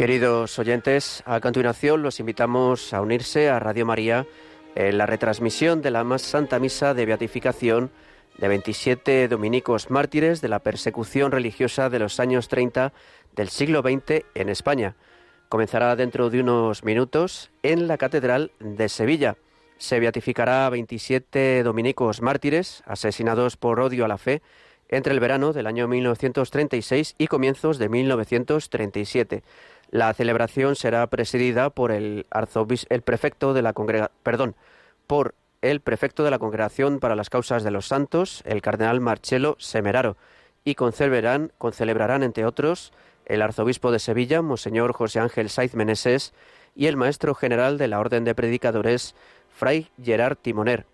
Queridos oyentes, a continuación los invitamos a unirse a Radio María en la retransmisión de la más santa misa de beatificación de 27 dominicos mártires de la persecución religiosa de los años 30 del siglo XX en España. Comenzará dentro de unos minutos en la Catedral de Sevilla. Se beatificará a 27 dominicos mártires asesinados por odio a la fe entre el verano del año 1936 y comienzos de 1937. La celebración será presidida por el arzobispo, el prefecto de la perdón, por el prefecto de la Congregación para las Causas de los Santos, el cardenal Marcelo Semeraro, y concelebrarán, concelebrarán entre otros, el arzobispo de Sevilla, Monseñor José Ángel Saiz Meneses, y el maestro general de la Orden de Predicadores, Fray Gerard Timoner.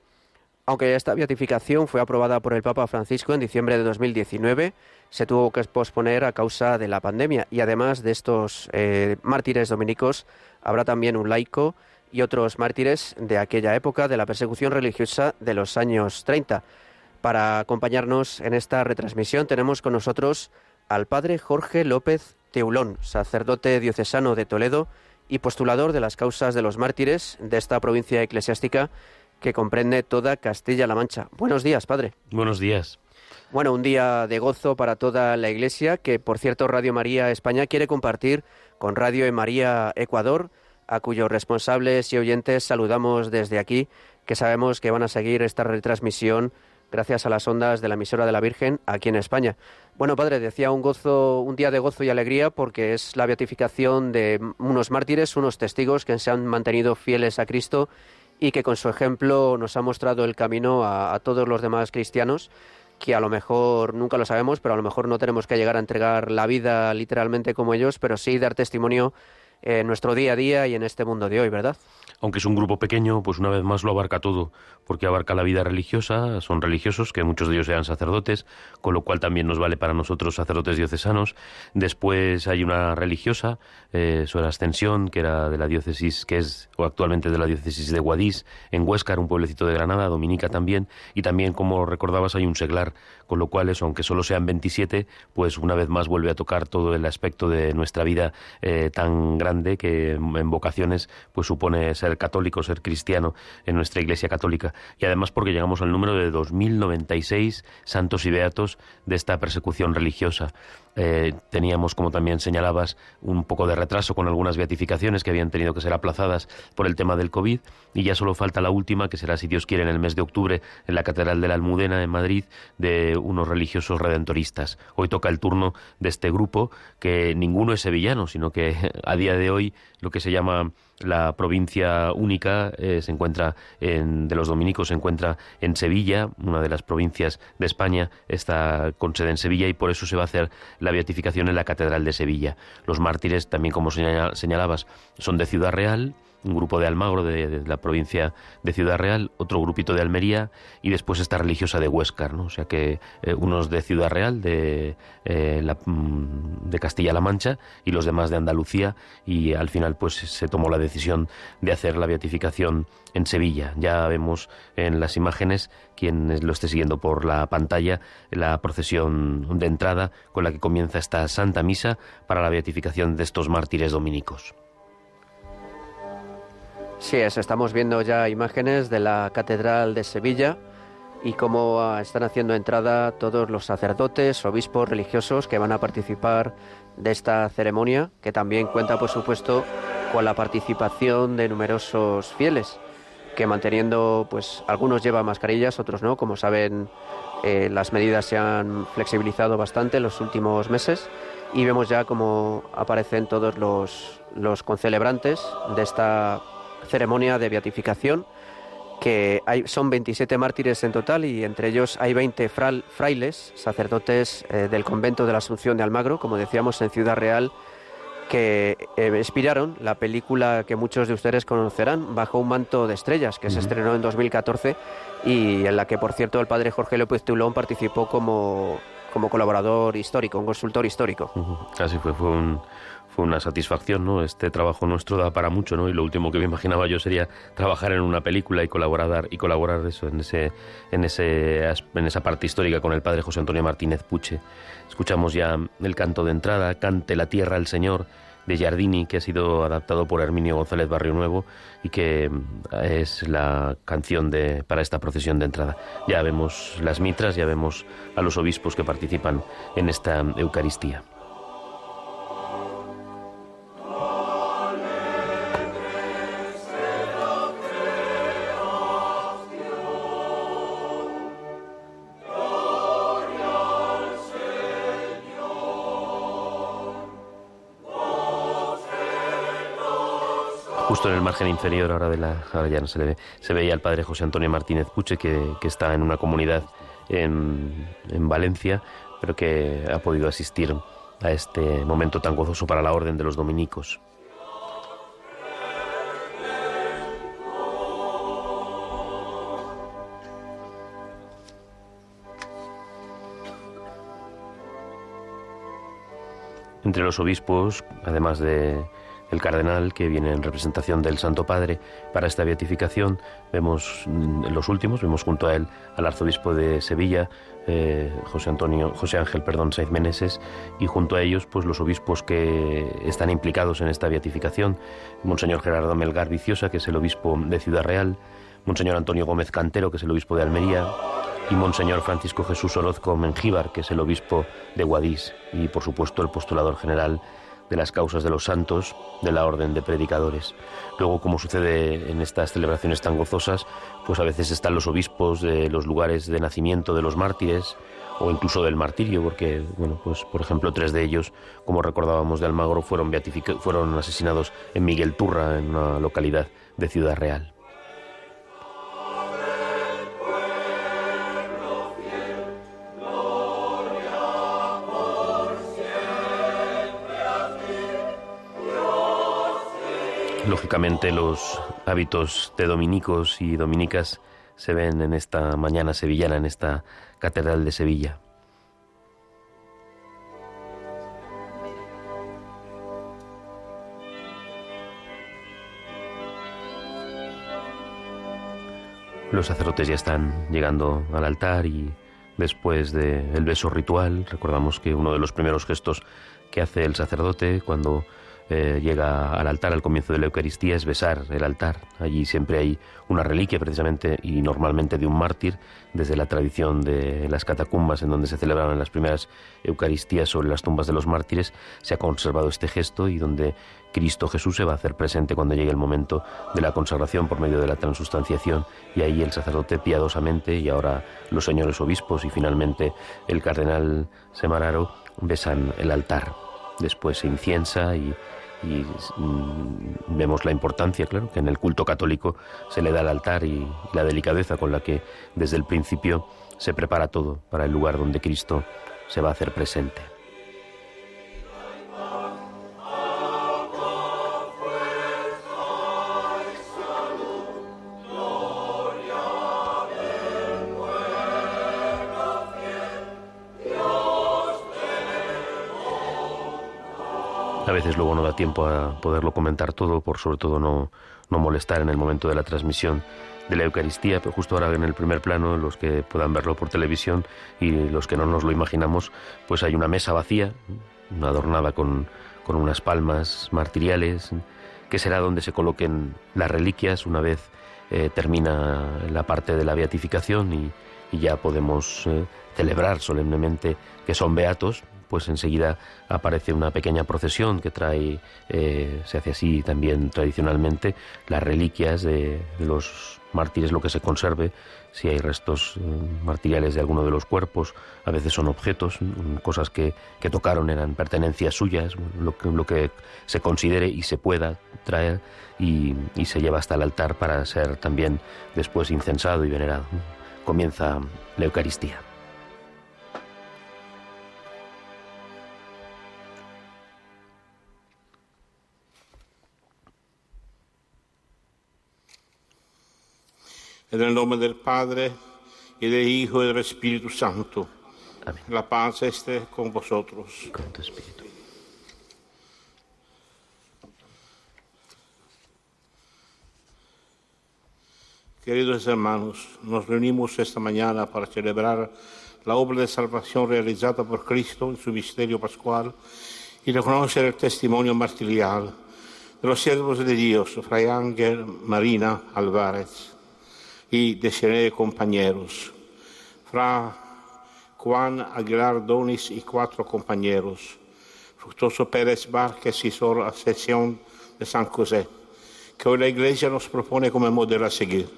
Aunque esta beatificación fue aprobada por el Papa Francisco en diciembre de 2019, se tuvo que posponer a causa de la pandemia y además de estos eh, mártires dominicos habrá también un laico y otros mártires de aquella época de la persecución religiosa de los años 30. Para acompañarnos en esta retransmisión tenemos con nosotros al padre Jorge López Teulón, sacerdote diocesano de Toledo y postulador de las causas de los mártires de esta provincia eclesiástica que comprende toda Castilla-La Mancha. Buenos días, padre. Buenos días. Bueno, un día de gozo para toda la Iglesia, que por cierto Radio María España quiere compartir con Radio María Ecuador, a cuyos responsables y oyentes saludamos desde aquí, que sabemos que van a seguir esta retransmisión gracias a las ondas de la emisora de la Virgen aquí en España. Bueno, padre, decía un gozo, un día de gozo y alegría porque es la beatificación de unos mártires, unos testigos que se han mantenido fieles a Cristo y que con su ejemplo nos ha mostrado el camino a, todos los demás cristianos que a lo mejor nunca lo sabemos, pero a lo mejor no tenemos que llegar a entregar la vida literalmente como ellos, pero sí dar testimonio en nuestro día a día y en este mundo de hoy, ¿verdad? aunque es un grupo pequeño, pues una vez más lo abarca todo, porque abarca la vida religiosa, son religiosos, que muchos de ellos sean sacerdotes, con lo cual también nos vale para nosotros sacerdotes diocesanos. Después hay una religiosa, eh, la Ascensión, que era de la diócesis, que es o actualmente de la diócesis de Guadix, en Huéscar, un pueblecito de Granada, Dominica también, y también, como recordabas, hay un seglar, con lo cual eso, aunque solo sean 27, pues una vez más vuelve a tocar todo el aspecto de nuestra vida eh, tan grande que en vocaciones pues supone ser católico, ser cristiano en nuestra Iglesia católica. Y además porque llegamos al número de 2096 santos y beatos de esta persecución religiosa. Eh, teníamos, como también señalabas, un poco de retraso con algunas beatificaciones que habían tenido que ser aplazadas por el tema del COVID y ya solo falta la última, que será, si Dios quiere, en el mes de octubre en la Catedral de la Almudena en Madrid, de unos religiosos redentoristas. Hoy toca el turno de este grupo, que ninguno es sevillano, sino que a día de hoy lo que se llama la provincia única eh, se encuentra en, de los dominicos se encuentra en Sevilla, una de las provincias de España, está con sede en Sevilla y por eso se va a hacer la beatificación en la Catedral de Sevilla. Los mártires, también como señalabas, son de Ciudad Real, un grupo de Almagro de, la provincia de Ciudad Real, otro grupito de Almería y después esta religiosa de Huéscar, ¿no? O sea que eh, unos de Ciudad Real, de, eh, mm, de Castilla-La Mancha y los demás de Andalucía y al final pues se tomó la decisión de hacer la beatificación en Sevilla. Ya vemos en las imágenes, quien lo esté siguiendo por la pantalla, la procesión de entrada con la que comienza esta Santa Misa para la beatificación de estos mártires dominicos. Sí, es, estamos viendo ya imágenes de la Catedral de Sevilla y cómo ah, están haciendo entrada todos los sacerdotes, obispos, religiosos que van a participar de esta ceremonia, que también cuenta, por supuesto, con la participación de numerosos fieles, que manteniendo, pues algunos llevan mascarillas, otros no, como saben, eh, las medidas se han flexibilizado bastante en los últimos meses y vemos ya cómo aparecen todos los, los concelebrantes de esta ceremonia de beatificación, que hay, son 27 mártires en total y entre ellos hay 20 frailes, sacerdotes eh, del convento de la Asunción de Almagro, como decíamos en Ciudad Real, que eh, inspiraron la película que muchos de ustedes conocerán, Bajo un manto de estrellas, que se estrenó en 2014 y en la que, por cierto, el padre Jorge López Tulón participó como, como colaborador histórico, un consultor histórico. Así fue, fue un fue una satisfacción, ¿no? Este trabajo nuestro da para mucho, ¿no? Y lo último que me imaginaba yo sería trabajar en una película y colaborar y colaborar eso en ese en ese en esa parte histórica con el padre José Antonio Martínez Puche. Escuchamos ya el canto de entrada, cante la tierra el Señor, de Giardini que ha sido adaptado por Herminio González Barrio Nuevo y que mm, es la canción de, para esta procesión de entrada. Ya vemos las mitras, ya vemos a los obispos que participan en esta Eucaristía. Justo en el margen inferior ahora de la ahora ya no se le ve, se veía al padre José Antonio Martínez Puche que, que está en una comunidad en, en Valencia, pero que ha podido asistir a este momento tan gozoso para la orden de los dominicos. Entre los obispos, además de el cardenal que viene en representación del Santo Padre para esta beatificación. Vemos mm, los últimos, vemos junto a él al arzobispo de Sevilla, eh, José Antonio, José Ángel, perdón, Saiz Meneses, y junto a ellos, pues los obispos que están implicados en esta beatificación, Monseñor Gerardo Melgar Viciosa, que es el obispo de Ciudad Real, Monseñor Antonio Gómez Cantero, que es el obispo de Almería, y Monseñor Francisco Jesús Orozco Mengíbar, que es el obispo de Guadix, y por supuesto el postulador general de las causas de los santos de la orden de predicadores. Luego, como sucede en estas celebraciones tan gozosas, pues a veces están los obispos de los lugares de nacimiento de los mártires o incluso del martirio, porque, bueno, pues por ejemplo, tres de ellos, como recordábamos de Almagro, fueron, fueron asesinados en Miguel Turra, en una localidad de Ciudad Real. Lógicamente los hábitos de dominicos y dominicas se ven en esta mañana sevillana, en esta Catedral de Sevilla. Los sacerdotes ya están llegando al altar y después del beso ritual, recordamos que uno de los primeros gestos que hace el sacerdote cuando eh, llega al altar al comienzo de la Eucaristía es besar el altar. Allí siempre hay una reliquia precisamente y normalmente de un mártir, desde la tradición de las catacumbas en donde se celebraban las primeras Eucaristías sobre las tumbas de los mártires, se ha conservado este gesto y donde Cristo Jesús se va a hacer presente cuando llegue el momento de la consagración por medio de la transustanciación y ahí el sacerdote piadosamente y ahora los señores obispos y finalmente el cardenal Semararo besan el altar. Después se inciensa y y mm, vemos la importancia, claro, que en el culto católico se le da al altar y la delicadeza con la que desde el principio se prepara todo para el lugar donde Cristo se va a hacer presente. A veces luego no da tiempo a poderlo comentar todo, por sobre todo no, no molestar en el momento de la transmisión de la Eucaristía, pero justo ahora en el primer plano, los que puedan verlo por televisión y los que no nos lo imaginamos, pues hay una mesa vacía, adornada con, con unas palmas martiriales, que será donde se coloquen las reliquias una vez eh, termina la parte de la beatificación y, ya podemos eh, celebrar solemnemente que son beatos, pues enseguida aparece una pequeña procesión que trae, eh, se hace así también tradicionalmente, las reliquias de, los mártires, lo que se conserve, si hay restos eh, martiriales de alguno de los cuerpos, a veces son objetos, mm, cosas que, que tocaron eran pertenencias suyas, lo que, lo que se considere y se pueda traer y, y se lleva hasta el altar para ser también después incensado y venerado. Comienza la Eucaristía. En el nombre del Padre, y del Hijo, y del Espíritu Santo. Amén. La paz esté con vosotros. Con tu espíritu. Queridos hermanos, nos reunimos esta mañana para celebrar la obra de salvación realizada por Cristo en su misterio pascual y reconocer el testimonio martirial de los siervos de Dios, Fray Ángel Marina Álvarez y de compañeros, Fra Juan Aguilar Donis y cuatro compañeros, Fructoso Pérez Vázquez y Sor Ascensión de San José, que hoy la Iglesia nos propone como modelo a seguir.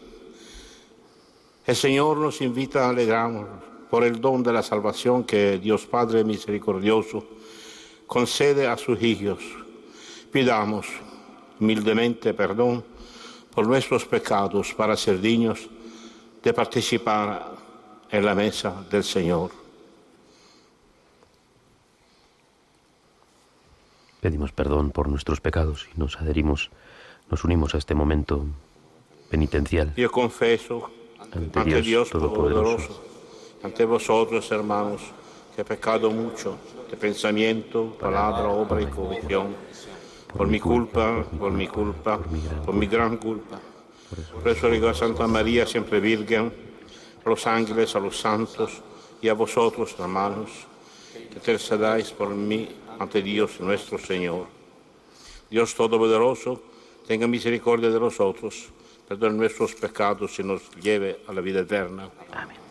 El Señor nos invita a alegrarnos por el don de la salvación que Dios Padre misericordioso concede a sus hijos. Pidamos humildemente perdón por nuestros pecados para ser dignos de participar en la mesa del Señor. Pedimos perdón por nuestros pecados y nos adherimos, nos unimos a este momento penitencial. Yo confeso ante, Dios, Todopoderoso, ante vosotros, hermanos, que he pecado mucho de pensamiento, palabra, obra y convicción, por mi culpa, por mi culpa, por mi gran culpa. Por eso digo a Santa María, siempre Virgen, a los ángeles, a los santos y a vosotros, hermanos, que intercedáis por mí ante Dios nuestro Señor. Dios Todopoderoso, tenga misericordia de nosotros, perdone nuestros pecados y nos lleve a la vida eterna. Amén.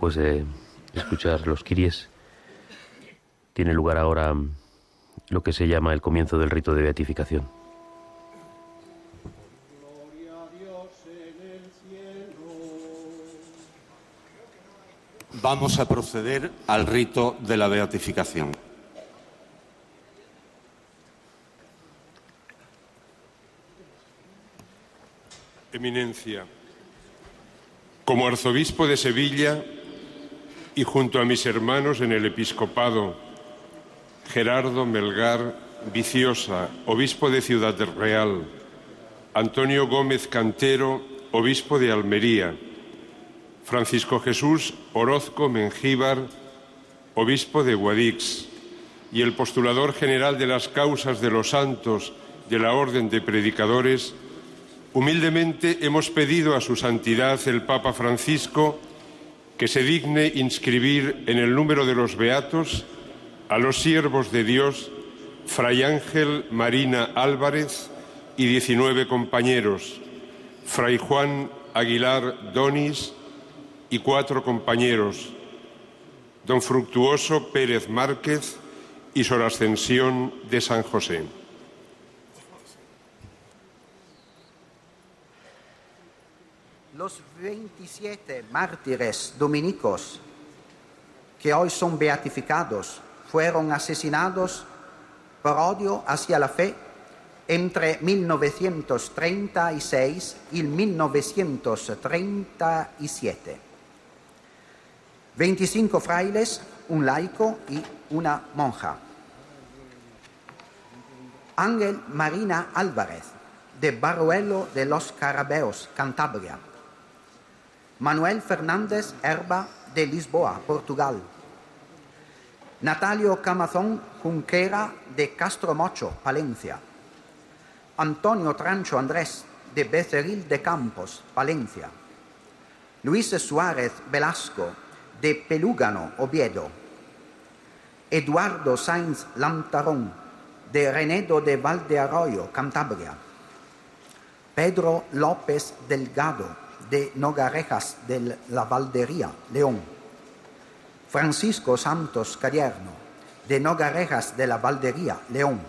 Después de escuchar los kiries, tiene lugar ahora lo que se llama el comienzo del rito de beatificación. Vamos a proceder al rito de la beatificación. Eminencia, como arzobispo de Sevilla, y junto a mis hermanos en el episcopado, Gerardo Melgar Viciosa, obispo de Ciudad Real, Antonio Gómez Cantero, obispo de Almería, Francisco Jesús Orozco Mengíbar, obispo de Guadix, y el postulador general de las causas de los santos de la Orden de Predicadores, humildemente hemos pedido a su santidad el Papa Francisco que se digne inscribir en el número de los beatos a los siervos de Dios, Fray Ángel Marina Álvarez y 19 compañeros, Fray Juan Aguilar Donis y cuatro compañeros, don Fructuoso Pérez Márquez y Sor Ascensión de San José. Los 27 mártires dominicos que hoy son beatificados fueron asesinados por odio hacia la fe entre 1936 y 1937. 25 frailes, un laico y una monja. Ángel Marina Álvarez, de Baruelo de los Carabeos, Cantabria Manuel Fernández Herba de Lisboa, Portugal. Natalio Camazón Junquera de Castro Mocho, Palencia. Antonio Trancho Andrés de Becerril de Campos, Palencia. Luis Suárez Velasco de Pelúgano, Oviedo. Eduardo Sainz Lantarón de Renedo de Valdearroyo, Cantabria. Pedro López Delgado de Nogarejas de la Valdería, León. Francisco Santos Cadierno de Nogarejas de la Valdería, León.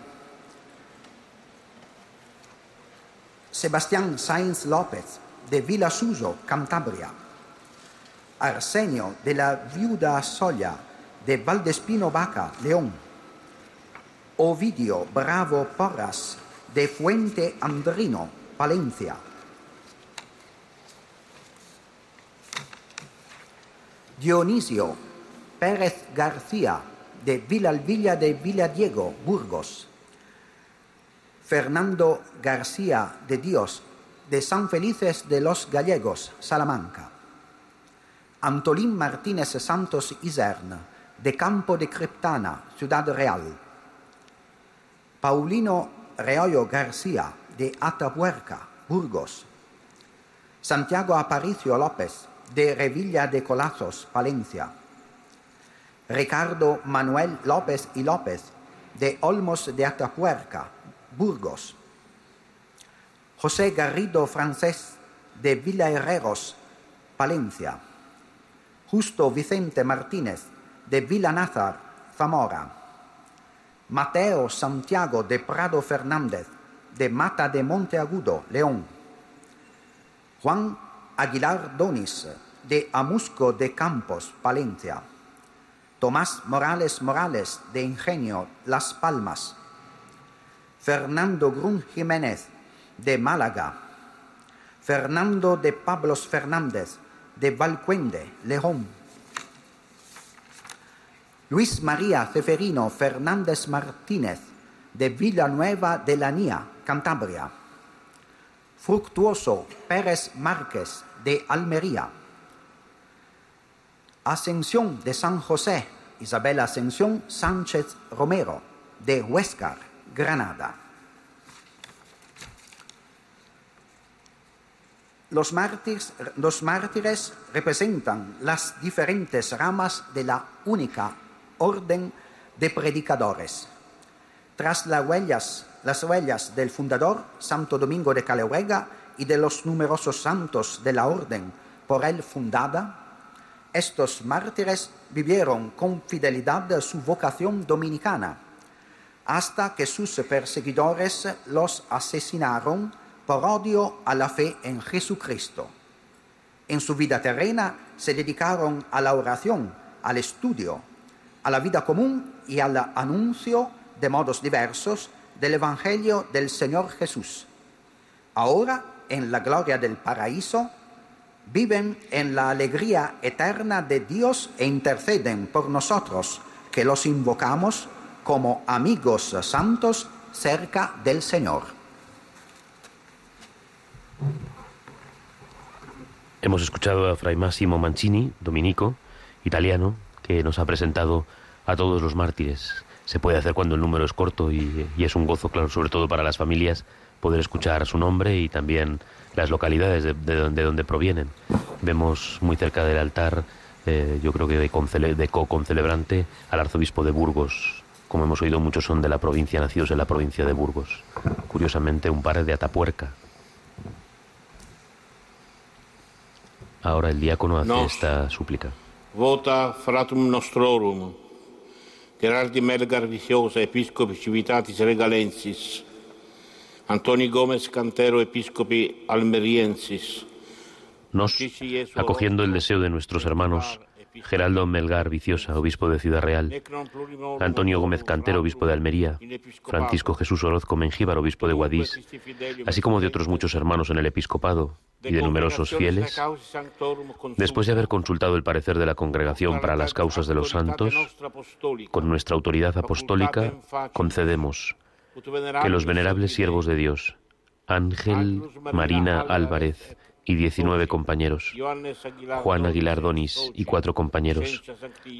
Sebastián Sainz López de Villasuso, Cantabria. Arsenio de la Viuda Solla de Valdespino Vaca, León. Ovidio Bravo Porras de Fuente Andrino, Palencia. Dionisio Pérez García de Vilalvilla de Villadiego, Burgos. Fernando García de Dios de San Felices de los Gallegos, Salamanca. Antolín Martínez Santos Isern de Campo de Criptana, Ciudad Real. Paulino Reollo García de Atapuerca, Burgos. Santiago Aparicio López de Revilla de Colazos, Palencia. Ricardo Manuel López y López de Olmos de Atapuerca, Burgos. José Garrido Francés de Villa Herreros, Palencia. Justo Vicente Martínez de Villanázar, Zamora. Mateo Santiago de Prado Fernández de Mata de Monteagudo, León. Juan Aguilar Donis de Amusco de Campos, Palencia. Tomás Morales Morales de Ingenio, Las Palmas. Fernando Grun Jiménez de Málaga. Fernando de Pablos Fernández de Valcuende, León. Luis María Ceferino Fernández Martínez de Villanueva de la Nia, Cantabria. Fructuoso Pérez Márquez de Almería. Ascensión de San José, Isabel Ascensión Sánchez Romero de Huescar, Granada. Los los mártires, representan las diferentes ramas de la única orden de predicadores. Tras las huellas, las huellas del fundador, Santo Domingo de Caleuega, y de los numerosos santos de la orden por él fundada, estos mártires vivieron con fidelidad su vocación dominicana, hasta que sus perseguidores los asesinaron por odio a la fe en Jesucristo. En su vida terrena se dedicaron a la oración, al estudio, a la vida común y al anuncio de modos diversos del Evangelio del Señor Jesús. Ahora, en la gloria del paraíso, viven en la alegría eterna de Dios e interceden por nosotros, que los invocamos como amigos santos cerca del Señor. Hemos escuchado a Fray Massimo Mancini, dominico, italiano, que nos ha presentado a todos los mártires. Se puede hacer cuando el número es corto y, y es un gozo, claro, sobre todo para las familias, poder escuchar su nombre y también las localidades de, de, donde, de donde, provienen. Vemos muy cerca del altar, eh, yo creo que de, concele, de co-concelebrante, al arzobispo de Burgos. Como hemos oído, muchos son de la provincia, nacidos en la provincia de Burgos. Curiosamente, un par de Atapuerca. Ahora el diácono hace Nos, esta súplica. Vota fratum nostrorum, Gerardi Melgar Viciosa, episcopi civitatis regalensis, Antoni Gómez Cantero, episcopi almeriensis. Nos, acogiendo el deseo de nuestros hermanos Geraldo Melgar Viciosa, obispo de Ciudad Real, Antonio Gómez Cantero, obispo de Almería, Francisco Jesús Orozco Mengíbar, obispo de Guadix, así como de otros muchos hermanos en el episcopado y de numerosos fieles, después de haber consultado el parecer de la Congregación para las causas de los santos, con nuestra autoridad apostólica concedemos que los venerables siervos de Dios, Ángel Marina Álvarez y 19 compañeros, Juan Aguilar Donis y cuatro compañeros,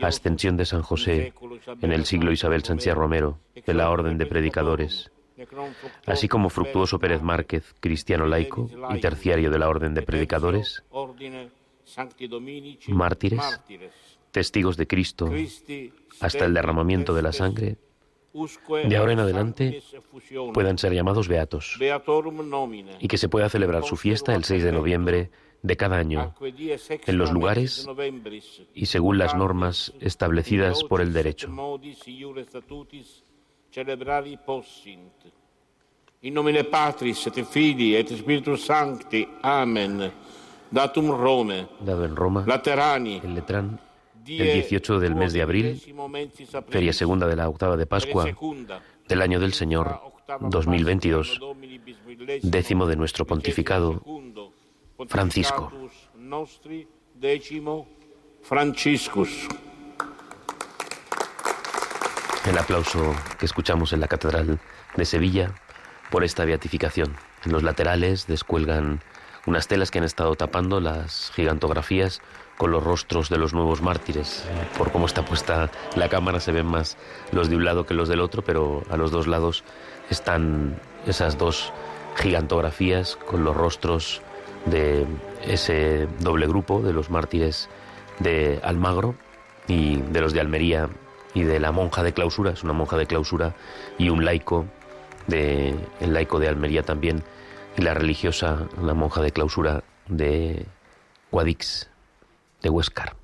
Ascensión de San José en el siglo Isabel Sánchez Romero, de la Orden de Predicadores, así como Fructuoso Pérez Márquez, cristiano laico y terciario de la Orden de Predicadores, mártires, testigos de Cristo hasta el derramamiento de la sangre, de ahora en adelante puedan ser llamados beatos y que se pueda celebrar su fiesta el 6 de noviembre de cada año en los lugares y según las normas establecidas por el derecho. In nomine Patris et Filii et Spiritus Sancti. Amen. Datum Rome. Dado en Roma. Laterani. En Letrán el 18 del mes de abril, feria segunda de la octava de Pascua del año del Señor 2022, décimo de nuestro pontificado, Francisco. Franciscus. El aplauso que escuchamos en la Catedral de Sevilla por esta beatificación. En los laterales descuelgan unas telas que han estado tapando las gigantografías con los rostros de los nuevos mártires. Por cómo está puesta la cámara se ven más los de un lado que los del otro, pero a los dos lados están esas dos gigantografías con los rostros de ese doble grupo de los mártires de Almagro y de los de Almería y de la monja de clausura, es una monja de clausura y un laico de el laico de Almería también y la religiosa, la monja de clausura de Guadix de Huescar.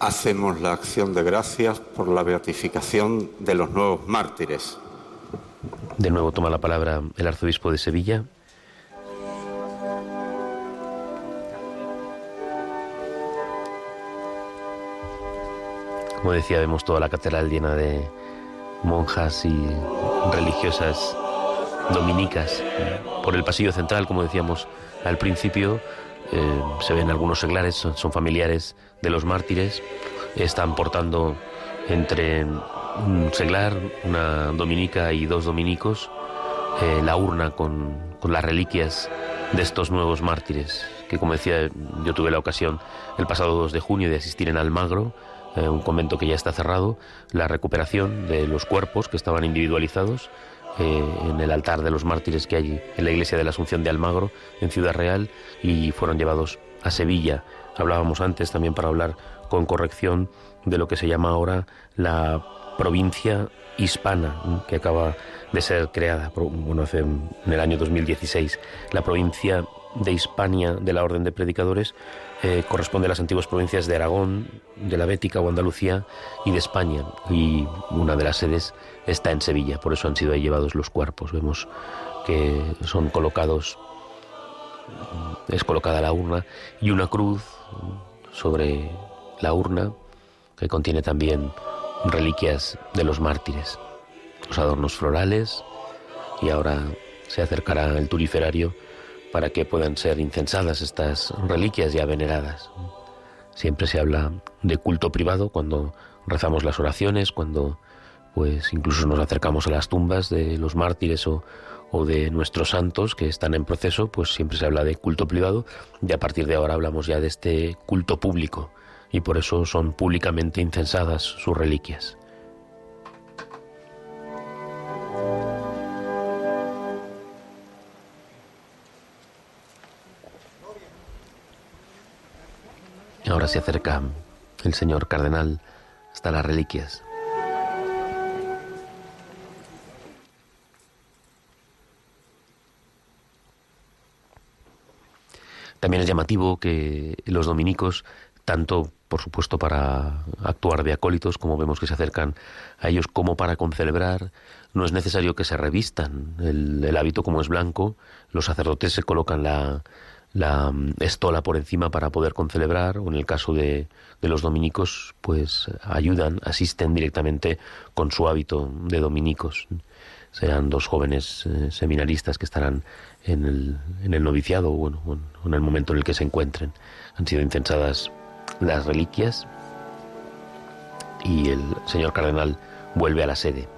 Hacemos la acción de gracias por la beatificación de los nuevos mártires. De nuevo toma la palabra el arzobispo de Sevilla. Como decía, vemos toda la catedral llena de monjas y religiosas dominicas. Por el pasillo central, como decíamos al principio, eh, se ven algunos seglares, son, familiares de los mártires, están portando entre un seglar, una dominica y dos dominicos, eh, la urna con, con las reliquias de estos nuevos mártires, que como decía, yo tuve la ocasión el pasado 2 de junio de asistir en Almagro, eh, un convento que ya está cerrado, la recuperación de los cuerpos que estaban individualizados eh, en el altar de los mártires que hay en la iglesia de la Asunción de Almagro, en Ciudad Real, y fueron llevados a Sevilla. Hablábamos antes también para hablar con corrección de lo que se llama ahora la provincia hispana, que acaba de ser creada, bueno, hace, en el año 2016, la provincia de Hispania de la Orden de Predicadores eh, corresponde a las antiguas provincias de Aragón, de la Bética o Andalucía y de España. Y una de las sedes está en Sevilla, por eso han sido ahí llevados los cuerpos. Vemos que son colocados, es colocada la urna y una cruz sobre la urna que contiene también reliquias de los mártires, los adornos florales y ahora se acercará el turiferario para que puedan ser incensadas estas reliquias ya veneradas. Siempre se habla de culto privado cuando rezamos las oraciones, cuando pues incluso nos acercamos a las tumbas de los mártires o, o de nuestros santos que están en proceso, pues siempre se habla de culto privado y a partir de ahora hablamos ya de este culto público y por eso son públicamente incensadas sus reliquias. Ahora se acerca el señor cardenal hasta las reliquias. También es llamativo que los dominicos, tanto por supuesto para actuar de acólitos, como vemos que se acercan a ellos, como para concelebrar, no es necesario que se revistan el, el hábito como es blanco, los sacerdotes se colocan la, la mm, estola por encima para poder concelebrar, o en el caso de, de, los dominicos, pues ayudan, asisten directamente con su hábito de dominicos. Serán dos jóvenes eh, seminaristas que estarán en el, en el noviciado, o bueno, en el momento en el que se encuentren. Han sido incensadas las reliquias y el señor cardenal vuelve a la sede.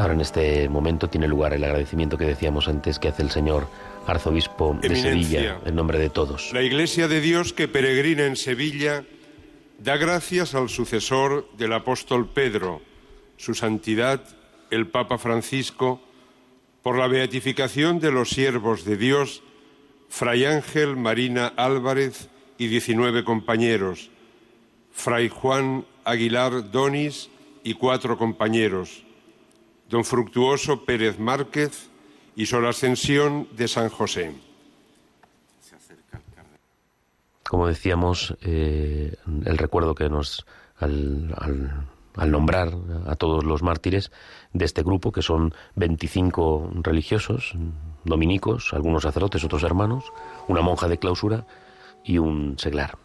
Ahora en este momento tiene lugar el agradecimiento que decíamos antes que hace el señor arzobispo de Sevilla en nombre de todos. La Iglesia de Dios que peregrina en Sevilla da gracias al sucesor del apóstol Pedro, su santidad el Papa Francisco, por la beatificación de los siervos de Dios, Fray Ángel Marina Álvarez y 19 compañeros, Fray Juan Aguilar Donis y cuatro compañeros, don Fructuoso Pérez Márquez y Sor Ascensión de San José. Como decíamos, eh, el recuerdo que nos, al, al, nombrar a todos los mártires de este grupo, que son 25 religiosos, dominicos, algunos sacerdotes, otros hermanos, una monja de clausura y un seglar.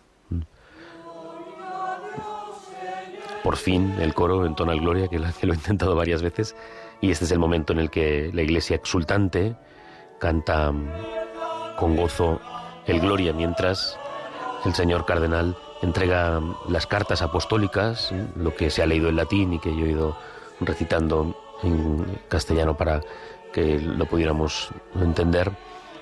Por fin el coro entona el Gloria, que lo he intentado varias veces, y este es el momento en el que la iglesia exultante canta con gozo el Gloria, mientras el señor cardenal entrega las cartas apostólicas, lo que se ha leído en latín y que yo he ido recitando en castellano para que lo pudiéramos entender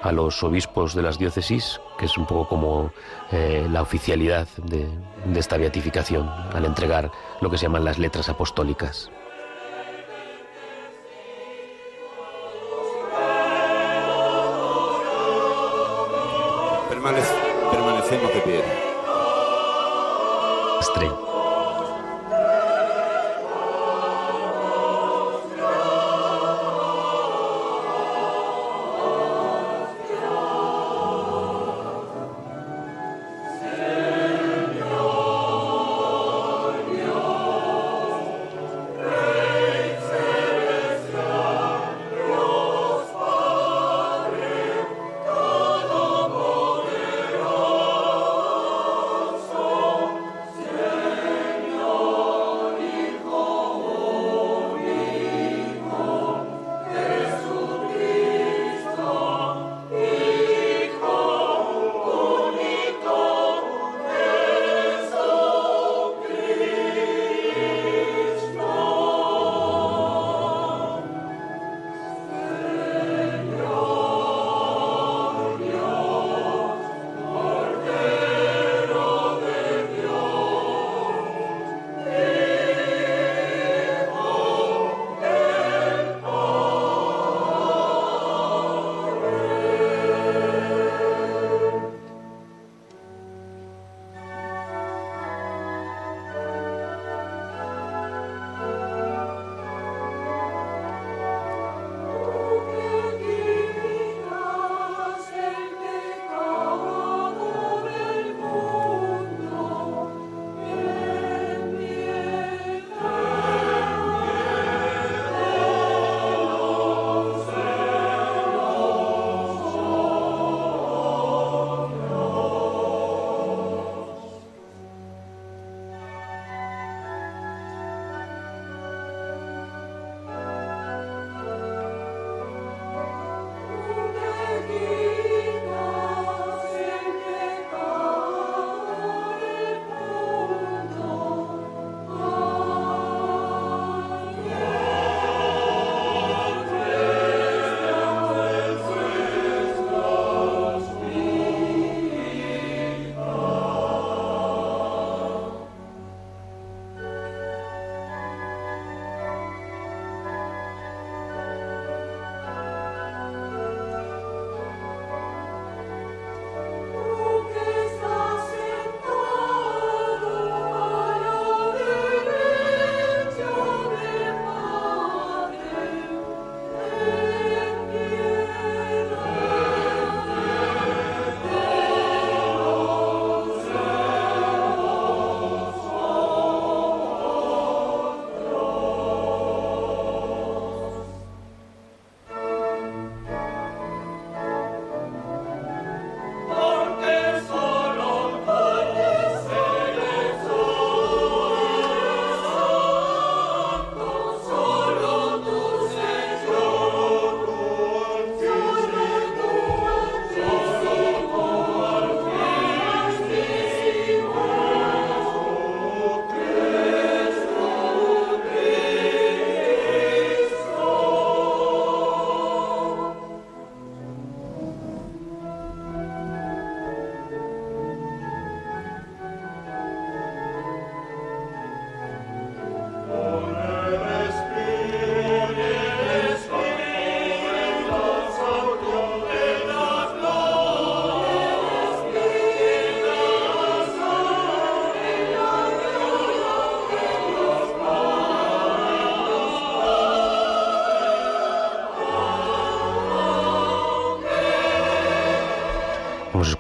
a los obispos de las diócesis, que es un poco como eh, la oficialidad de, de esta beatificación, al entregar lo que se llaman las letras apostólicas. permanecemos de pie. Estrella.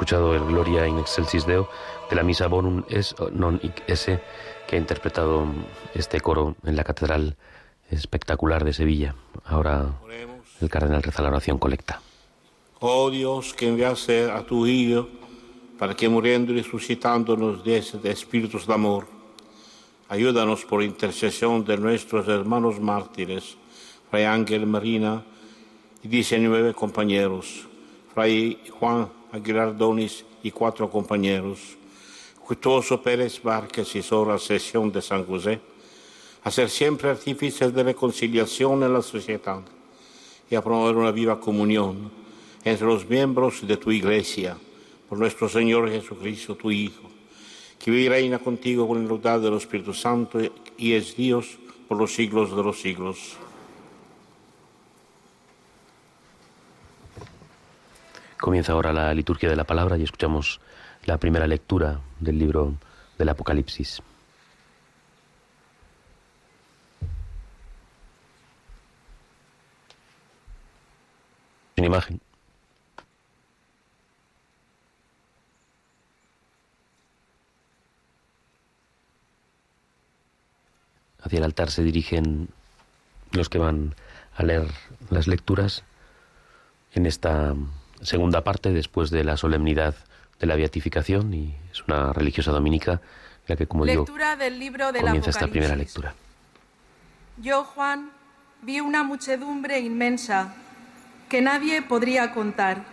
Escuchado el Gloria in Excelsis Deo de la misa Bonum es non hic esse que ha interpretado este coro en la Catedral Espectacular de Sevilla. Ahora el cardenal reza la oración colecta. Oh Dios, que enviaste a tu Hijo para que muriendo y resucitando nos diese de espíritus de amor, ayúdanos por intercesión de nuestros hermanos mártires, Fray Ángel Marina y 19 compañeros, Fray Juan Aguilar Donis y cuatro compañeros, Cuitoso Pérez Várquez y Sora Sesión de San José, a ser siempre artífices de reconciliación en la sociedad y a promover una viva comunión entre los miembros de tu iglesia, por nuestro Señor Jesucristo, tu Hijo, que vive y reina contigo con la unidad del Espíritu Santo y es Dios por los siglos de los siglos. Comienza ahora la liturgia de la palabra y escuchamos la primera lectura del libro del Apocalipsis. En imagen. Hacia el altar se dirigen los que van a leer las lecturas en esta segunda parte después de la solemnidad de la beatificación y es una religiosa dominica la que como lectura del libro del comienza esta primera lectura. Yo Juan vi una muchedumbre inmensa que nadie podría contar.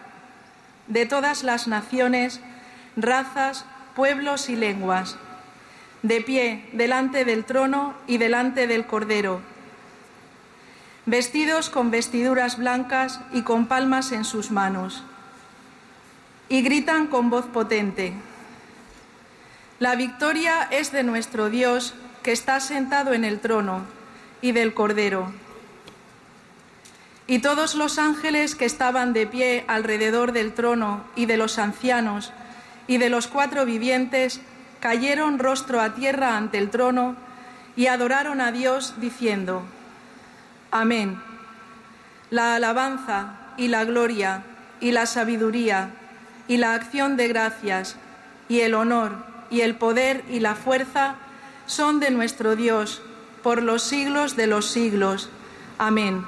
De todas las naciones, razas, pueblos y lenguas, de pie delante del trono y delante del Cordero, vestidos con vestiduras blancas y con palmas en sus manos y gritan con voz potente, La victoria es de nuestro Dios que está sentado en el trono y del Cordero. Y todos los ángeles que estaban de pie alrededor del trono y de los ancianos y de los cuatro vivientes cayeron rostro a tierra ante el trono y adoraron a Dios diciendo, Amén. La alabanza y la gloria y la sabiduría y la acción de gracias y el honor y el poder y la fuerza son de nuestro Dios por los siglos de los siglos. Amén.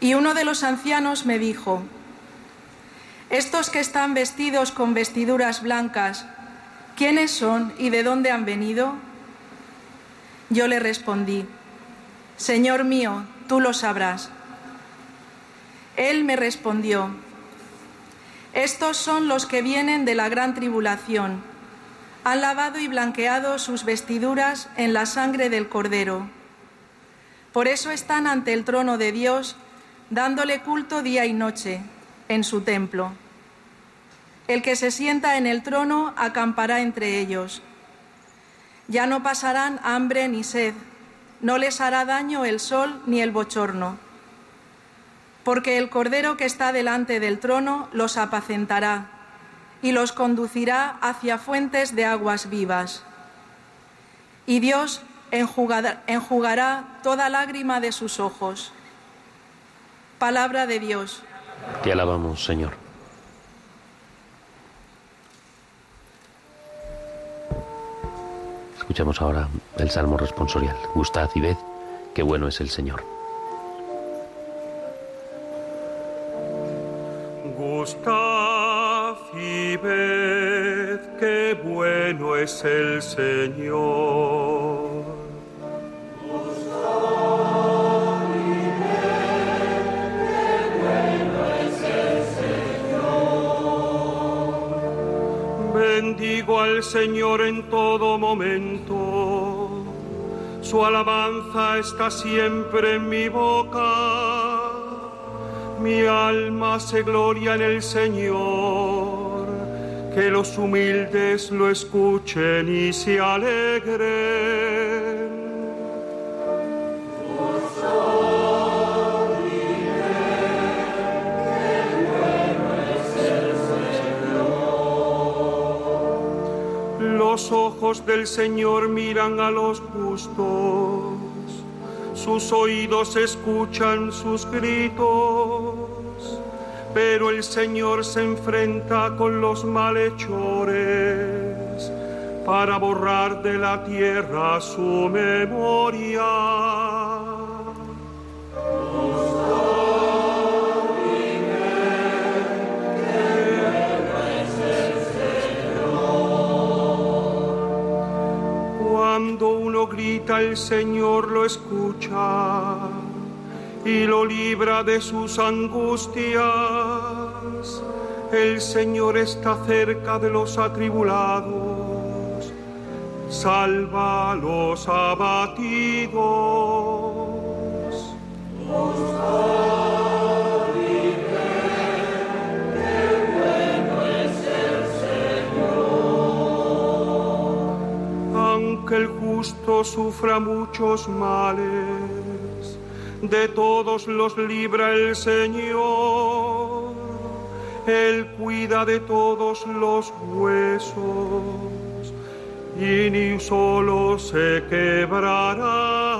Y uno de los ancianos me dijo, estos que están vestidos con vestiduras blancas, ¿quiénes son y de dónde han venido? Yo le respondí, Señor mío, tú lo sabrás. Él me respondió, estos son los que vienen de la gran tribulación. Han lavado y blanqueado sus vestiduras en la sangre del Cordero. Por eso están ante el trono de Dios, dándole culto día y noche en su templo. El que se sienta en el trono acampará entre ellos. Ya no pasarán hambre ni sed, no les hará daño el sol ni el bochorno porque el Cordero que está delante del trono los apacentará y los conducirá hacia fuentes de aguas vivas. Y Dios enjugará, toda lágrima de sus ojos. Palabra de Dios. Te alabamos, Señor. Escuchamos ahora el Salmo responsorial. Gustad y ved qué bueno es el Señor. Gustad y ved qué bueno es el Señor. Bendigo al Señor en todo momento. Su alabanza está siempre en mi boca mi alma se gloria en el Señor, que los humildes lo escuchen y se alegren. Los ojos del Señor miran a los justos sus oídos escuchan sus gritos, pero el Señor se enfrenta con los malhechores para borrar de la tierra su memoria. El Señor lo escucha y lo libra de sus angustias. El Señor está cerca de los atribulados, salva a los abatidos. Sufra muchos males, de todos los libra el Señor. Él cuida de todos los huesos y ni solo se quebrará.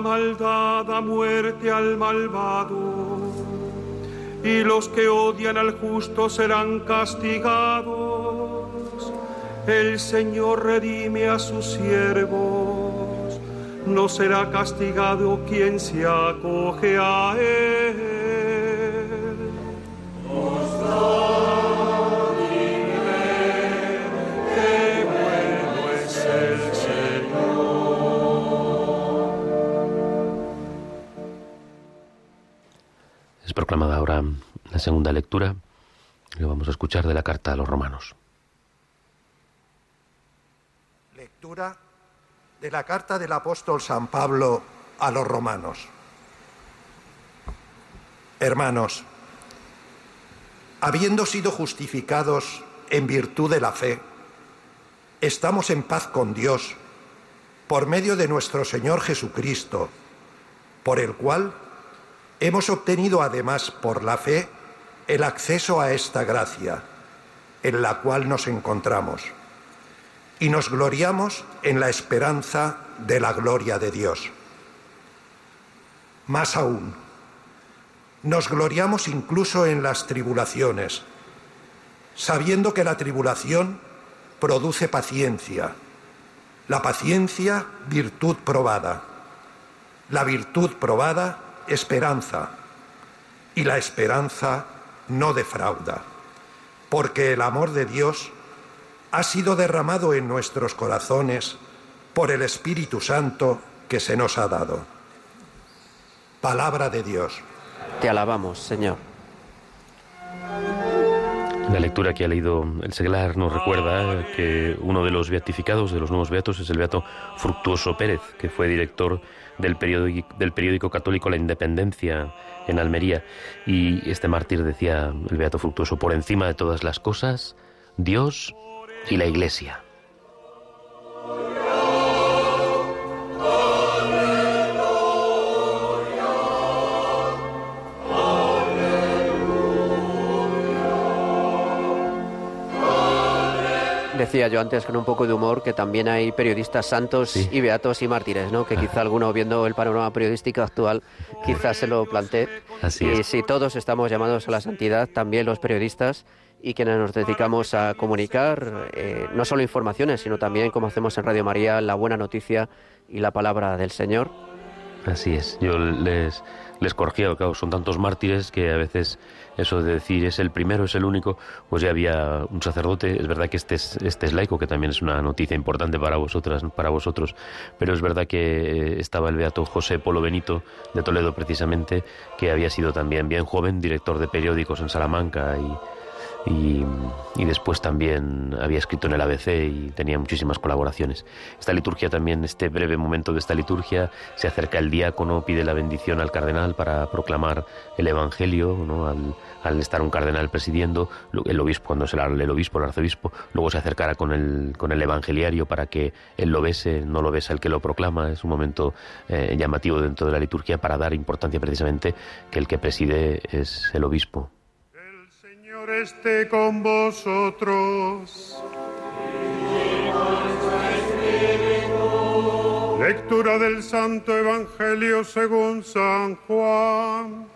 Maldad da muerte al malvado y los que odian al justo serán castigados. El Señor redime a sus siervos, no será castigado quien se acoge a Él. Proclamada ahora la segunda lectura. Lo vamos a escuchar de la carta a los romanos. Lectura de la carta del apóstol San Pablo a los romanos. Hermanos, habiendo sido justificados en virtud de la fe, estamos en paz con Dios por medio de nuestro Señor Jesucristo, por el cual hemos obtenido además por la fe el acceso a esta gracia, en la cual nos encontramos, y nos gloriamos en la esperanza de la gloria de Dios. Más aún, nos gloriamos incluso en las tribulaciones, sabiendo que la tribulación produce paciencia, la paciencia virtud probada, la virtud probada esperanza, y la esperanza no defrauda, porque el amor de Dios ha sido derramado en nuestros corazones por el Espíritu Santo que se nos ha dado. Palabra de Dios. Te alabamos, Señor. La lectura que ha leído el seglar nos recuerda que uno de los beatificados, de los nuevos beatos, es el beato Fructuoso Pérez, que fue director del periódico, del periódico católico La Independencia en Almería. Y este mártir decía, el beato Fructuoso, por encima de todas las cosas, Dios y la Iglesia. Decía yo antes con un poco de humor que también hay periodistas santos Sí. y beatos y mártires, ¿no? Que quizá alguno viendo el panorama periodístico actual quizás se lo plantee. Así y es. si todos estamos llamados a la santidad, también los periodistas y quienes nos dedicamos a comunicar eh, no solo informaciones, sino también, como hacemos en Radio María, la buena noticia y la palabra del Señor. Así es. Yo les, les corregía, claro, son tantos mártires que a veces eso de decir es el primero, es el único, pues ya había un sacerdote. Es verdad que este es, este es laico, que también es una noticia importante para vosotras, para vosotros, pero es verdad que estaba el beato José Polo Benito de Toledo, precisamente, que había sido también bien joven, director de periódicos en Salamanca y, y, después también había escrito en el ABC y tenía muchísimas colaboraciones. Esta liturgia también, este breve momento de esta liturgia, se acerca el diácono, pide la bendición al cardenal para proclamar el Evangelio, ¿no? al, estar un cardenal presidiendo, el obispo, cuando se la- el obispo, el arzobispo, luego se acercará con el, con el evangeliario para que él lo bese, no lo besa el que lo proclama, es un momento eh, llamativo dentro de la liturgia para dar importancia precisamente que el que preside es el obispo. Esté con vosotros. Lectura del Santo Evangelio según San Juan.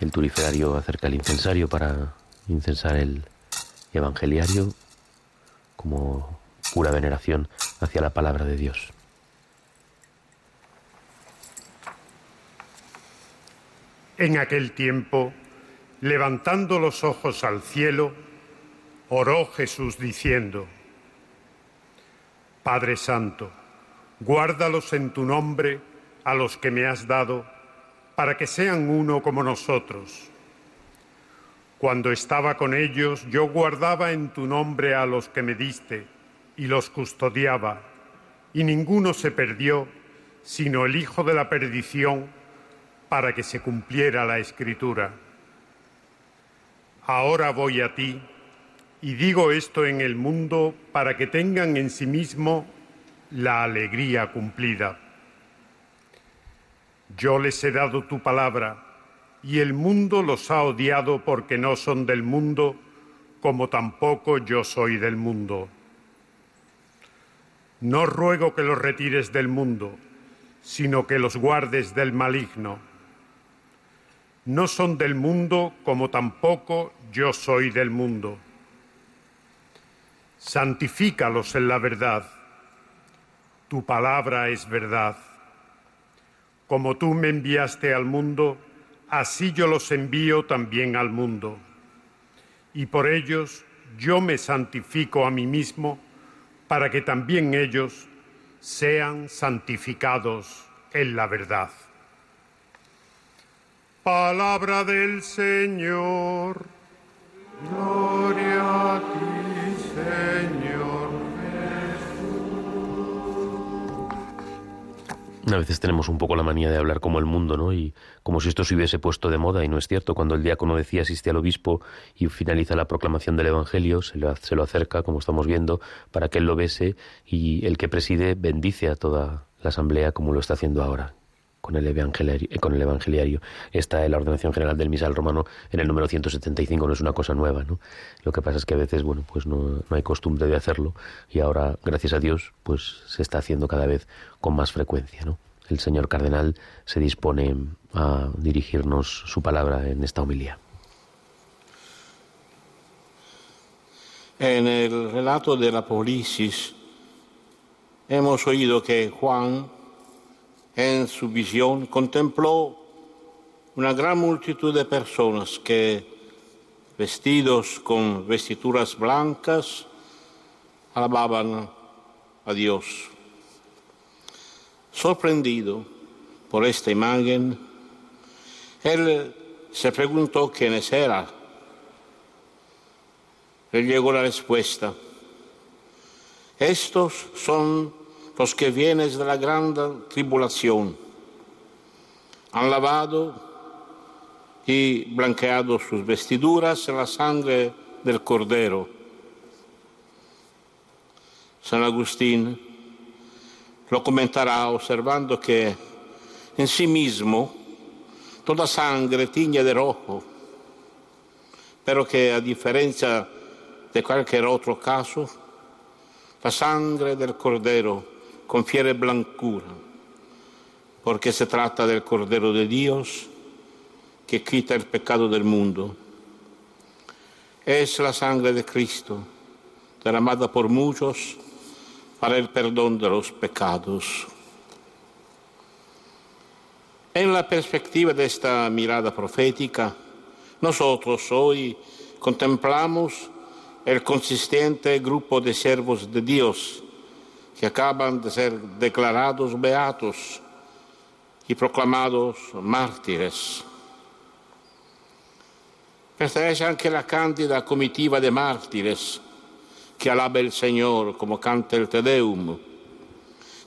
El turiferario acerca el incensario para incensar el evangeliario como pura veneración hacia la palabra de Dios. En aquel tiempo, levantando los ojos al cielo, oró Jesús diciendo, Padre Santo, guárdalos en tu nombre a los que me has dado, para que sean uno como nosotros. Cuando estaba con ellos, yo guardaba en tu nombre a los que me diste y los custodiaba, y ninguno se perdió, sino el Hijo de la perdición, para que se cumpliera la Escritura. Ahora voy a ti, y digo esto en el mundo para que tengan en sí mismo la alegría cumplida. Yo les he dado tu palabra, y el mundo los ha odiado porque no son del mundo, como tampoco yo soy del mundo. No ruego que los retires del mundo, sino que los guardes del maligno. No son del mundo, como tampoco yo soy del mundo. Santifícalos en la verdad. Tu palabra es verdad. Como tú me enviaste al mundo, así yo los envío también al mundo. Y por ellos yo me santifico a mí mismo, para que también ellos sean santificados en la verdad. Palabra del Señor. Gloria a ti, Señor. A veces tenemos un poco la manía de hablar como el mundo, ¿no? Y como si esto se hubiese puesto de moda, y no es cierto. Cuando el diácono decía asiste al obispo y finaliza la proclamación del Evangelio, se lo, se lo acerca, como estamos viendo, para que él lo bese, y el que preside bendice a toda la asamblea como lo está haciendo ahora con el, evangeliario, eh, con el evangeliario. Está en la ordenación general del misal romano en el número 175, no es una cosa nueva, ¿no? Lo que pasa es que a veces, bueno, pues no, no hay costumbre de hacerlo y ahora, gracias a Dios, pues se está haciendo cada vez con más frecuencia. El señor cardenal se dispone a dirigirnos su palabra en esta homilía. En el relato de la Apocalipsis hemos oído que Juan en su visión contempló una gran multitud de personas que, vestidos con vestiduras blancas, alababan a Dios. Sorprendido por esta imagen, él se preguntó quiénes eran. Le llegó la respuesta. Estos son los que vienen de la gran tribulación. Han lavado y blanqueado sus vestiduras en la sangre del Cordero. San Agustín lo comentará observando que en sí mismo toda sangre tiñe de rojo, pero que a diferencia de cualquier otro caso, la sangre del Cordero confiere blancura, porque se trata del Cordero de Dios que quita el pecado del mundo. Es la sangre de Cristo, derramada por muchos para el perdón de los pecados. En la perspectiva de esta mirada profética, nosotros hoy contemplamos el consistente grupo de siervos de Dios que acaban de ser declarados beatos y proclamados mártires. Pertenece anche la candida comitiva de mártires que alaba el Señor como canta el Te Deum.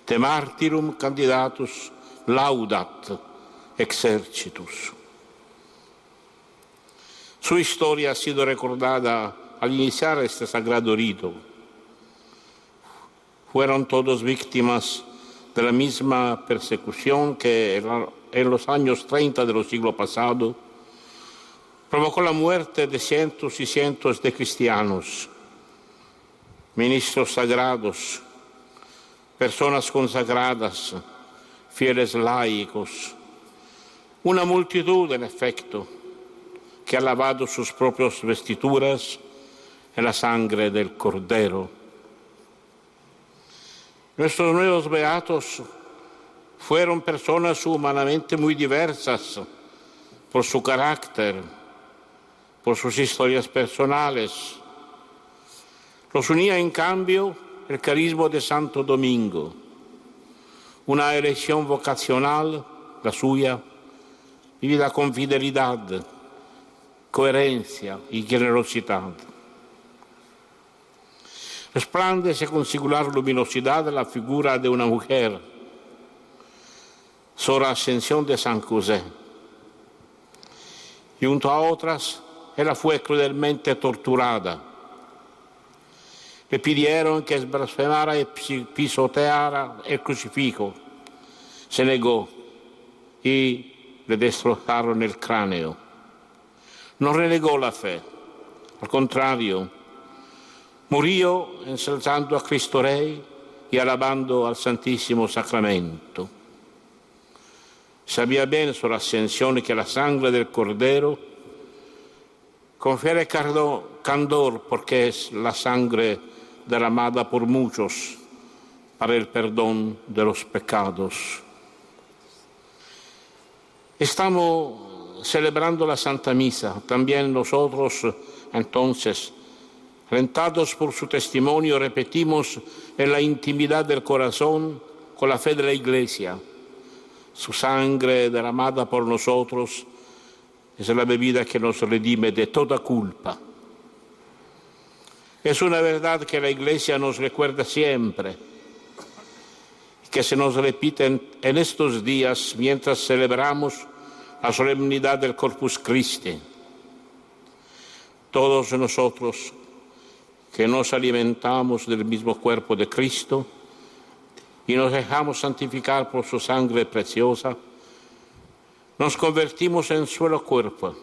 Te martyrum candidatus laudat exercitus. Su historia ha sido recordada al iniciar este sagrado rito. Fueron todos víctimas de la misma persecución que en los años 30 del siglo pasado provocó la muerte de cientos y cientos de cristianos, ministros sagrados, personas consagradas, fieles laicos, una multitud en efecto que ha lavado sus propias vestiduras en la sangre del Cordero. Nuestros nuevos beatos fueron personas humanamente muy diversas por su carácter, por sus historias personales. Los unía en cambio el carisma de Santo Domingo, una elección vocacional, la suya, vivida con fidelidad, coherencia y generosidad. Resplandece con singular luminosidad la figura de una mujer, Sora Ascensión de San José. Y junto a otras, ella fue cruelmente torturada. Le pidieron que blasfemara y pisoteara el crucifijo. Se negó y le destrozaron el cráneo. No renegó la fe, al contrario, murió ensalzando a Cristo Rey y alabando al Santísimo Sacramento. Sabía bien su ascensión que la sangre del Cordero confiere candor porque es la sangre derramada por muchos para el perdón de los pecados. Estamos celebrando la Santa Misa, también nosotros entonces, alentados por su testimonio, repetimos en la intimidad del corazón con la fe de la Iglesia. Su sangre derramada por nosotros es la bebida que nos redime de toda culpa. Es una verdad que la Iglesia nos recuerda siempre, que se nos repite en, estos días mientras celebramos la solemnidad del Corpus Christi. Todos nosotros que nos alimentamos del mismo cuerpo de Cristo y nos dejamos santificar por su sangre preciosa, nos convertimos en suelo cuerpo.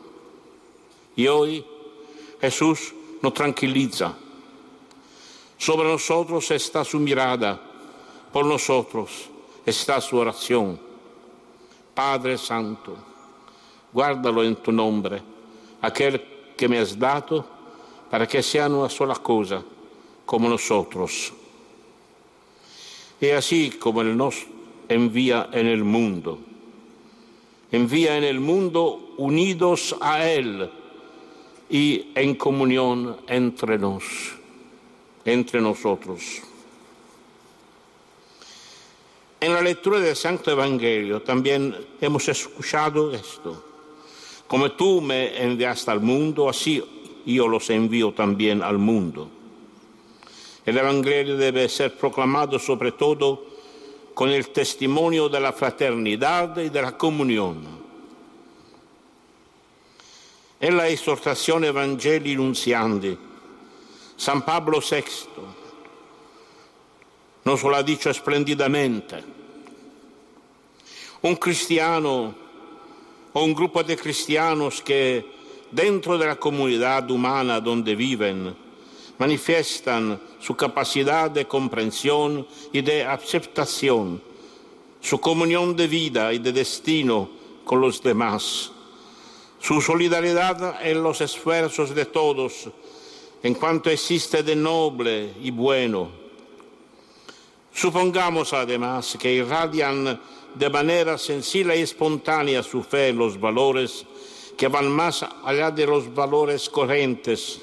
Y hoy Jesús nos tranquiliza sobre nosotros está su mirada, por nosotros está su oración. Padre Santo, guárdalo en tu nombre, aquel que me has dado, para que sea una sola cosa, como nosotros. Y así como Él nos envía en el mundo, envía en el mundo unidos a Él y en comunión entre nosotros entre nosotros. En la lectura del Santo Evangelio también hemos escuchado esto. Como tú me enviaste al mundo, así yo los envío también al mundo. El Evangelio debe ser proclamado sobre todo con el testimonio de la fraternidad y de la comunión. En la exhortación Evangelii Nunciandi, San Pablo VI nos ha dicho espléndidamente. Un cristiano o un grupo de cristianos que dentro de la comunidad humana donde viven manifiestan su capacidad de comprensión y de aceptación, su comunión de vida y de destino con los demás, su solidaridad en los esfuerzos de todos en cuanto existe de noble y bueno. Supongamos además que irradian de manera sencilla y espontánea su fe en los valores que van más allá de los valores corrientes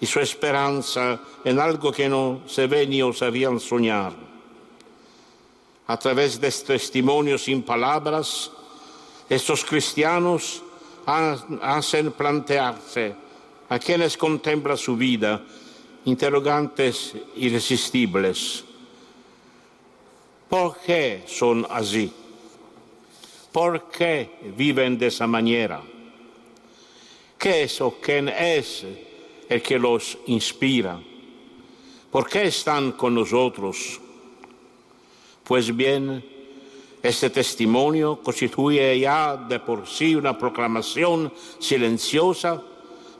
y su esperanza en algo que no se ve ni osarían soñar. A través de este testimonio sin palabras, estos cristianos hacen plantearse a quienes contempla su vida interrogantes irresistibles. ¿Por qué son así? ¿Por qué viven de esa manera? ¿Qué es o quién es el que los inspira? ¿Por qué están con nosotros? Pues bien, este testimonio constituye ya de por sí una proclamación silenciosa,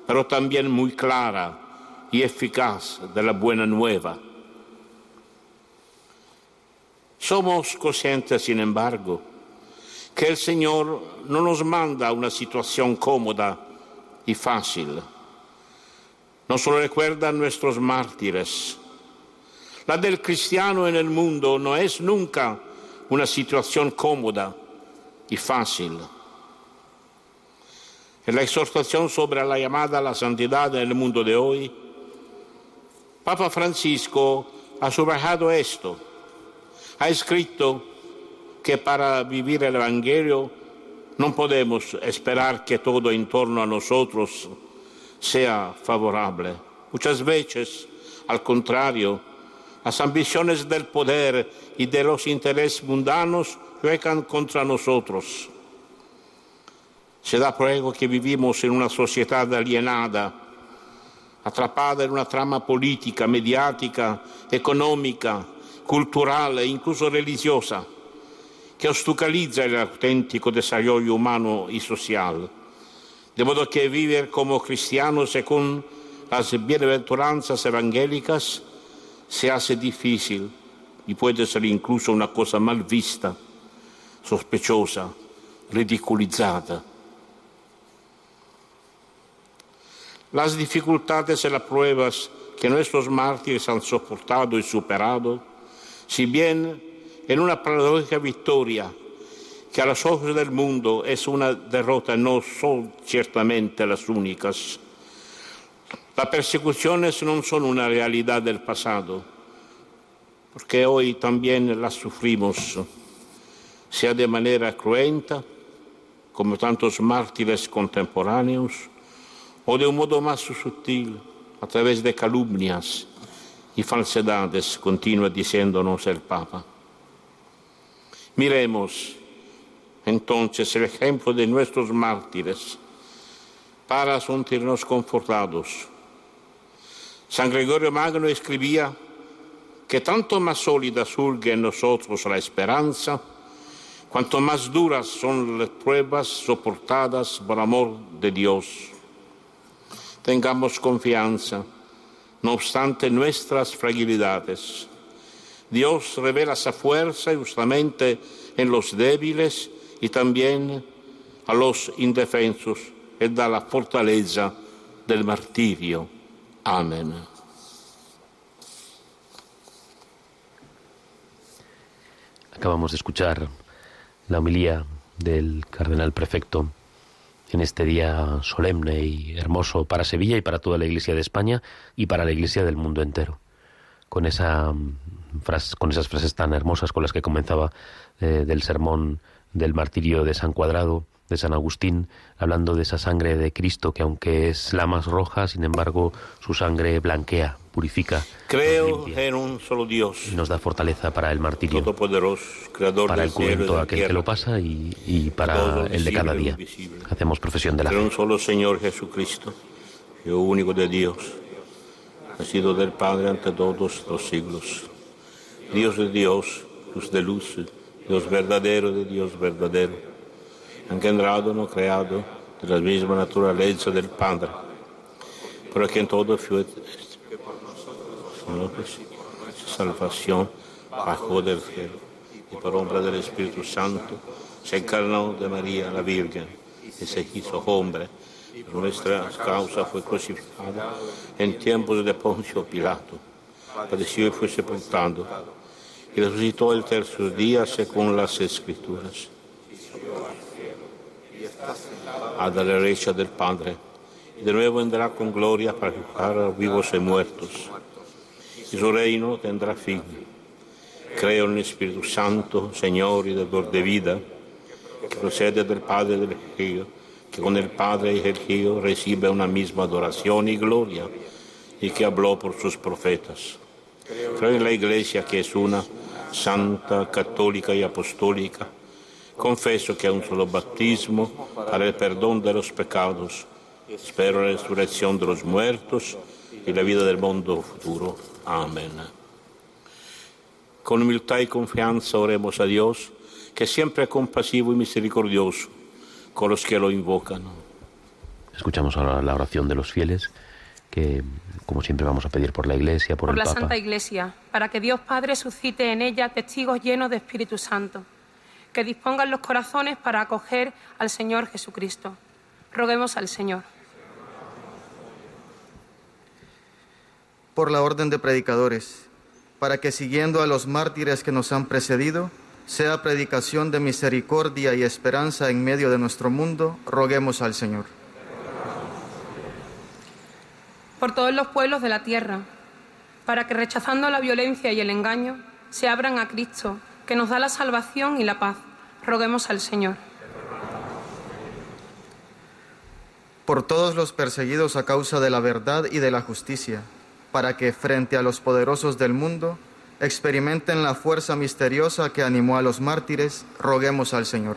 pero también muy clara y eficaz de la buena nueva. Somos conscientes, sin embargo, que el Señor no nos manda una situación cómoda y fácil. Nos lo recuerdan nuestros mártires. La del cristiano en el mundo no es nunca una situación cómoda y fácil. En la exhortación sobre la llamada a la santidad en el mundo de hoy, Papa Francisco ha subrayado esto. Ha escrito que para vivir el Evangelio no podemos esperar que todo en torno a nosotros sea favorable. Muchas veces, al contrario, las ambiciones del poder y de los intereses mundanos juegan contra nosotros. Se da prueba que vivimos en una sociedad alienada, atrapada en una trama política, mediática, económica, cultural e incluso religiosa, que ostucalizza el auténtico desarrollo humano y social. De modo que vivir como cristianos según las bienaventuranzas evangélicas se hace difícil y puede ser incluso una cosa mal vista, sospechosa, ridiculizada. Las dificultades y las pruebas que nuestros mártires han soportado y superado, si bien en una paradójica victoria que a los ojos del mundo es una derrota, no son ciertamente las únicas. Las persecuciones no son una realidad del pasado, porque hoy también las sufrimos, sea de manera cruenta, como tantos mártires contemporáneos, o de un modo más sutil, a través de calumnias y falsedades, continúa diciéndonos el Papa. Miremos entonces el ejemplo de nuestros mártires para sentirnos confortados. San Gregorio Magno escribía que tanto más sólida surge en nosotros la esperanza, cuanto más duras son las pruebas soportadas por amor de Dios. Tengamos confianza, no obstante nuestras fragilidades Dios revela esa fuerza justamente en los débiles y también a los indefensos y da la fortaleza del martirio. Amén. Acabamos de escuchar la homilía del cardenal prefecto en este día solemne y hermoso para Sevilla y para toda la Iglesia de España y para la Iglesia del mundo entero. Con esa con esas frases tan hermosas con las que comenzaba eh, del sermón del martirio de San Cuadrado, de San Agustín, hablando de esa sangre de Cristo que aunque es la más roja, sin embargo su sangre blanquea, purifica. Creo en un solo Dios. Y nos da fortaleza para el martirio. Todopoderoso, creador para el cruento aquel que lo pasa y, y para el de cada día. Hacemos profesión de la fe. un solo Señor Jesucristo, Hijo único de Dios, nacido del Padre ante todos los siglos Dios de Dios, luz de luz, Dios verdadero de Dios verdadero, engendrado, no creado, de la misma naturaleza del Padre, por quien todo fue salvación bajo del cielo y por obra del Espíritu Santo se encarnó de María la Virgen y se hizo hombre. Nuestra causa fue crucificado en tiempos de Poncio Pilato. Padeció y fue sepultado y resucitó el tercer día según las Escrituras. A la derecha del Padre, y de nuevo vendrá con gloria para juzgar a vivos y muertos, y su reino tendrá fin. Creo en el Espíritu Santo, Señor y Dador de vida, que procede del Padre del Hijo, que con el Padre y el Hijo recibe una misma adoración y gloria, y que habló por sus profetas. Creo en la Iglesia que es una santa, católica y apostólica. Confeso que hay un solo bautismo para el perdón de los pecados. Espero la resurrección de los muertos y la vida del mundo futuro. Amén. Con humildad y confianza oremos a Dios, que siempre es compasivo y misericordioso con los que lo invocan. Escuchamos ahora la oración de los fieles, que como siempre vamos a pedir por la Iglesia, por, por el la Papa. Santa Iglesia, para que Dios Padre suscite en ella testigos llenos de Espíritu Santo, que dispongan los corazones para acoger al Señor Jesucristo. Roguemos al Señor. Por la orden de predicadores, para que siguiendo a los mártires que nos han precedido, sea predicación de misericordia y esperanza en medio de nuestro mundo, roguemos al Señor. Por todos los pueblos de la tierra, para que rechazando la violencia y el engaño, se abran a Cristo, que nos da la salvación y la paz. Roguemos al Señor. Por todos los perseguidos a causa de la verdad y de la justicia, para que, frente a los poderosos del mundo, experimenten la fuerza misteriosa que animó a los mártires, roguemos al Señor.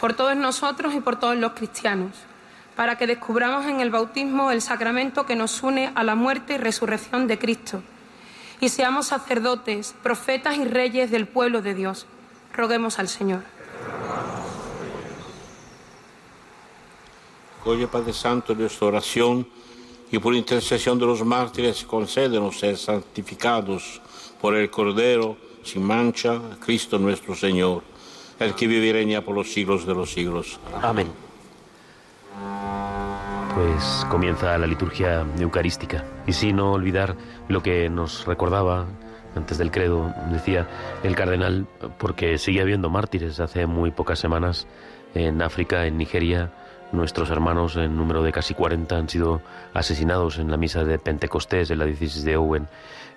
Por todos nosotros y por todos los cristianos, para que descubramos en el bautismo el sacramento que nos une a la muerte y resurrección de Cristo, y seamos sacerdotes, profetas y reyes del pueblo de Dios. Roguemos al Señor. Oye, Padre Santo, nuestra oración y por intercesión de los mártires, concédenos ser santificados por el Cordero sin mancha, Cristo nuestro Señor, el que vive y reina por los siglos de los siglos. Amén. Pues comienza la liturgia eucarística. Y sí, no olvidar lo que nos recordaba antes del credo, decía el cardenal, porque sigue habiendo mártires. Hace muy pocas semanas en África, en Nigeria, nuestros hermanos en número de casi 40 han sido asesinados en la misa de Pentecostés en la diócesis de Owen.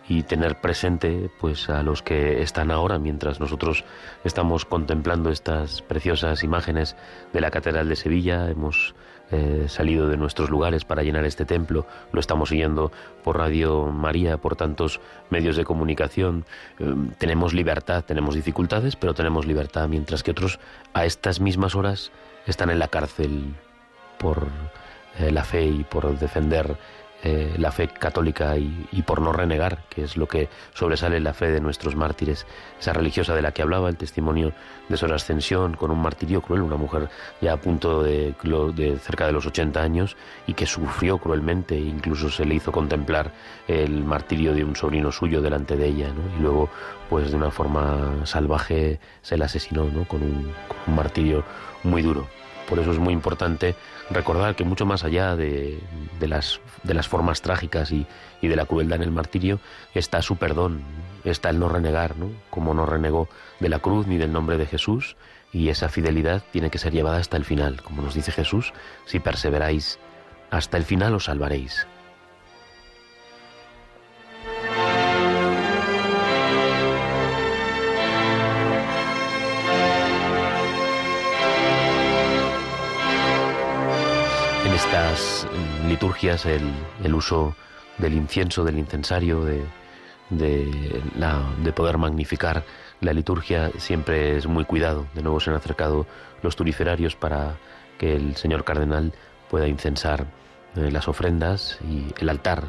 Y tener presente pues a los que están ahora mientras nosotros estamos contemplando estas preciosas imágenes de la catedral de Sevilla hemos eh, salido de nuestros lugares para llenar este templo. Lo estamos siguiendo por Radio María por tantos medios de comunicación. Eh, tenemos libertad tenemos dificultades pero tenemos libertad mientras que otros a estas mismas horas están en la cárcel por eh, la fe y por defender eh, la fe católica y, por no renegar, que es lo que sobresale la fe de nuestros mártires. Esa religiosa de la que hablaba, el testimonio de su ascensión con un martirio cruel, una mujer ya a punto de, de cerca de los 80 años y que sufrió cruelmente, incluso se le hizo contemplar el martirio de un sobrino suyo delante de ella, ¿no? y luego, pues de una forma salvaje, se la asesinó ¿no? con un martirio muy duro. Por eso es muy importante recordar que mucho más allá de, las, formas trágicas y, y, de la crueldad en el martirio está su perdón, está el no renegar, ¿no? como no renegó de la cruz ni del nombre de Jesús, y esa fidelidad tiene que ser llevada hasta el final, como nos dice Jesús, si perseveráis hasta el final os salvaréis. Estas liturgias el, uso del incienso, del incensario, de, poder magnificar la liturgia siempre es muy cuidado. De nuevo se han acercado los turiferarios para que el señor cardenal pueda incensar eh, las ofrendas y el altar,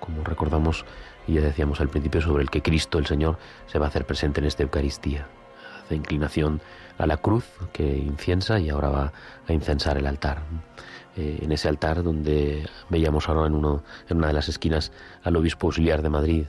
como recordamos y ya decíamos al principio, sobre el que Cristo el Señor se va a hacer presente en esta Eucaristía. Hace inclinación a la cruz que inciensa y ahora va a incensar el altar eh, en ese altar donde veíamos ahora en, uno, en una de las esquinas al obispo auxiliar de Madrid,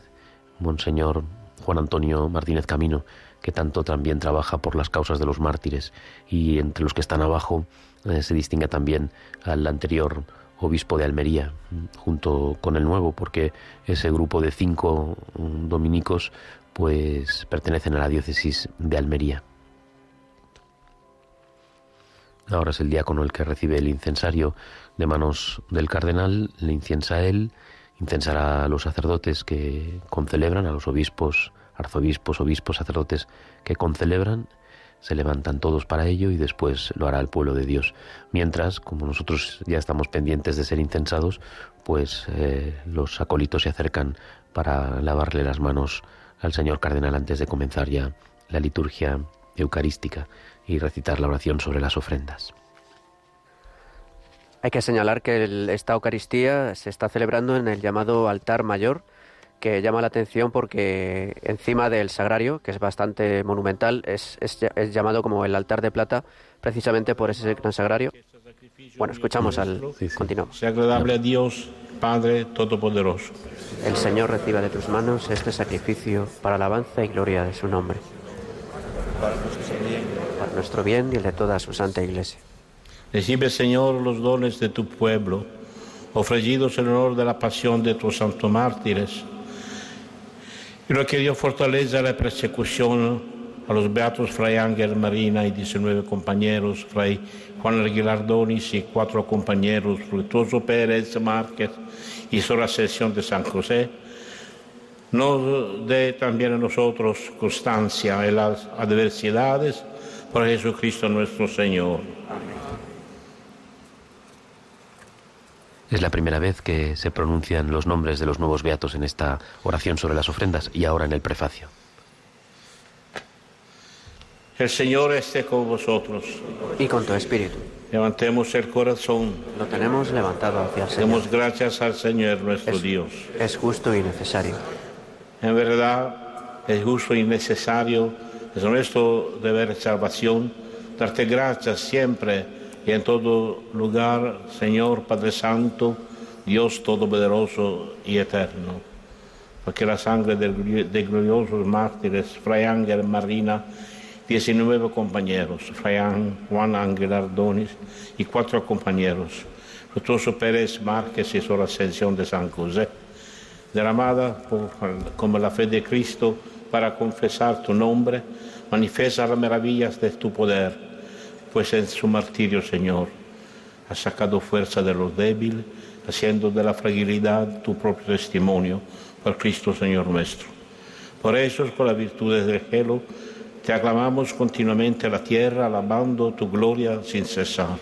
Monseñor Juan Antonio Martínez Camino, que tanto también trabaja por las causas de los mártires, y entre los que están abajo eh, se distingue también al anterior obispo de Almería, junto con el nuevo, porque ese grupo de cinco dominicos pues pertenecen a la diócesis de Almería. Ahora es el diácono el que recibe el incensario de manos del cardenal, le inciensa a él, incensará a los sacerdotes que concelebran, a los obispos, arzobispos, obispos, sacerdotes que concelebran, se levantan todos para ello y después lo hará el pueblo de Dios. Mientras, como nosotros ya estamos pendientes de ser incensados, pues eh, los acólitos se acercan para lavarle las manos al señor cardenal antes de comenzar ya la liturgia eucarística y recitar la oración sobre las ofrendas. Hay que señalar que el, esta Eucaristía se está celebrando en el llamado altar mayor, que llama la atención porque encima del sagrario, que es bastante monumental, es, es, es llamado como el altar de plata precisamente por ese gran sagrario. Bueno, escuchamos al... Continuamos. Sea agradable a Dios, Padre Todopoderoso. El Señor reciba de tus manos este sacrificio para alabanza y gloria de su nombre. Para nuestro bien y el de toda su santa iglesia. Recibe, Señor, los dones de tu pueblo, ofrecidos en honor de la pasión de tus santos mártires. Y lo que Dios fortaleza la persecución a los beatos Fray Ángel Marina y 19 compañeros, Fray Juan Aguilardonis y cuatro compañeros, Fructuoso Pérez Márquez y Sora Sesión de San José, nos dé también a nosotros constancia en las adversidades por Jesucristo nuestro Señor. Es la primera vez que se pronuncian los nombres de los nuevos beatos en esta oración sobre las ofrendas y ahora en el prefacio. El Señor esté con vosotros. Y con tu espíritu. Levantemos el corazón. Lo tenemos levantado hacia el Señor. Demos gracias al Señor nuestro Es- Dios. Es justo y necesario. En verdad es justo y necesario, es nuestro deber de salvación, darte gracias siempre y en todo lugar, Señor Padre Santo, Dios Todopoderoso y Eterno. Porque la sangre de gloriosos mártires, Fray Ángel Marina, 19 compañeros, Fray Juan Ángel Ardonis y cuatro compañeros, Fructuoso Pérez Márquez y Sor Ascensión de San José, derramada por, como la fe de Cristo para confesar tu nombre, manifiesta las maravillas de tu poder, pues en su martirio, Señor, has sacado fuerza de los débiles, haciendo de la fragilidad tu propio testimonio por Cristo, Señor nuestro. Por eso, con las virtudes del cielo, te aclamamos continuamente a la tierra, alabando tu gloria sin cesar.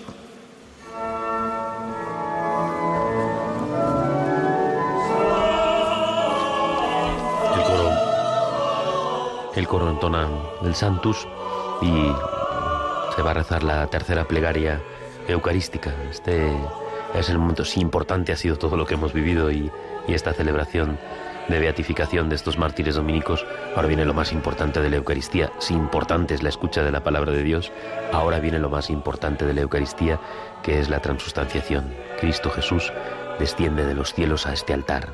El coro entona el Santus y se va a rezar la tercera plegaria eucarística. Este es el momento, sí, importante ha sido todo lo que hemos vivido y, y esta celebración de beatificación de estos mártires dominicos. Ahora viene lo más importante de la Eucaristía. Si importante es la escucha de la palabra de Dios, ahora viene lo más importante de la Eucaristía, que es la transustanciación. Cristo Jesús desciende de los cielos a este altar.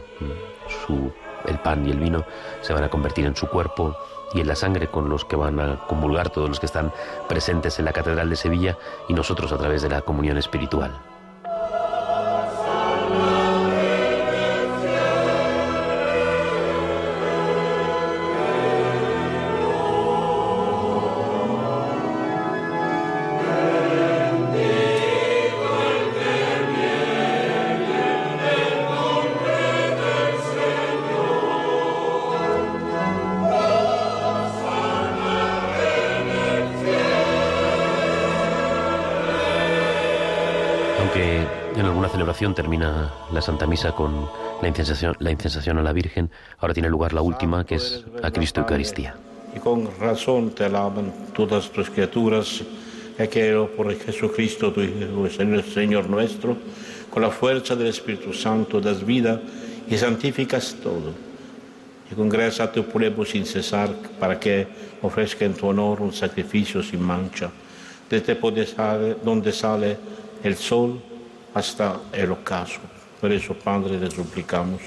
Su, el pan y el vino se van a convertir en su cuerpo y en la sangre con los que van a comulgar todos los que están presentes en la Catedral de Sevilla y nosotros a través de la comunión espiritual. Termina la Santa Misa con la incensación, la incensación a la Virgen, ahora tiene lugar la última, que es a Cristo Eucaristía. Y con razón te alaban todas tus criaturas, quiero por Jesucristo, tu Hijo, Señor, Señor nuestro, con la fuerza del Espíritu Santo das vida y santificas todo. Y congresa a tu pueblo sin cesar para que ofrezca en tu honor un sacrificio sin mancha, desde sale, donde sale el sol hasta el ocaso. Por eso, Padre, te suplicamos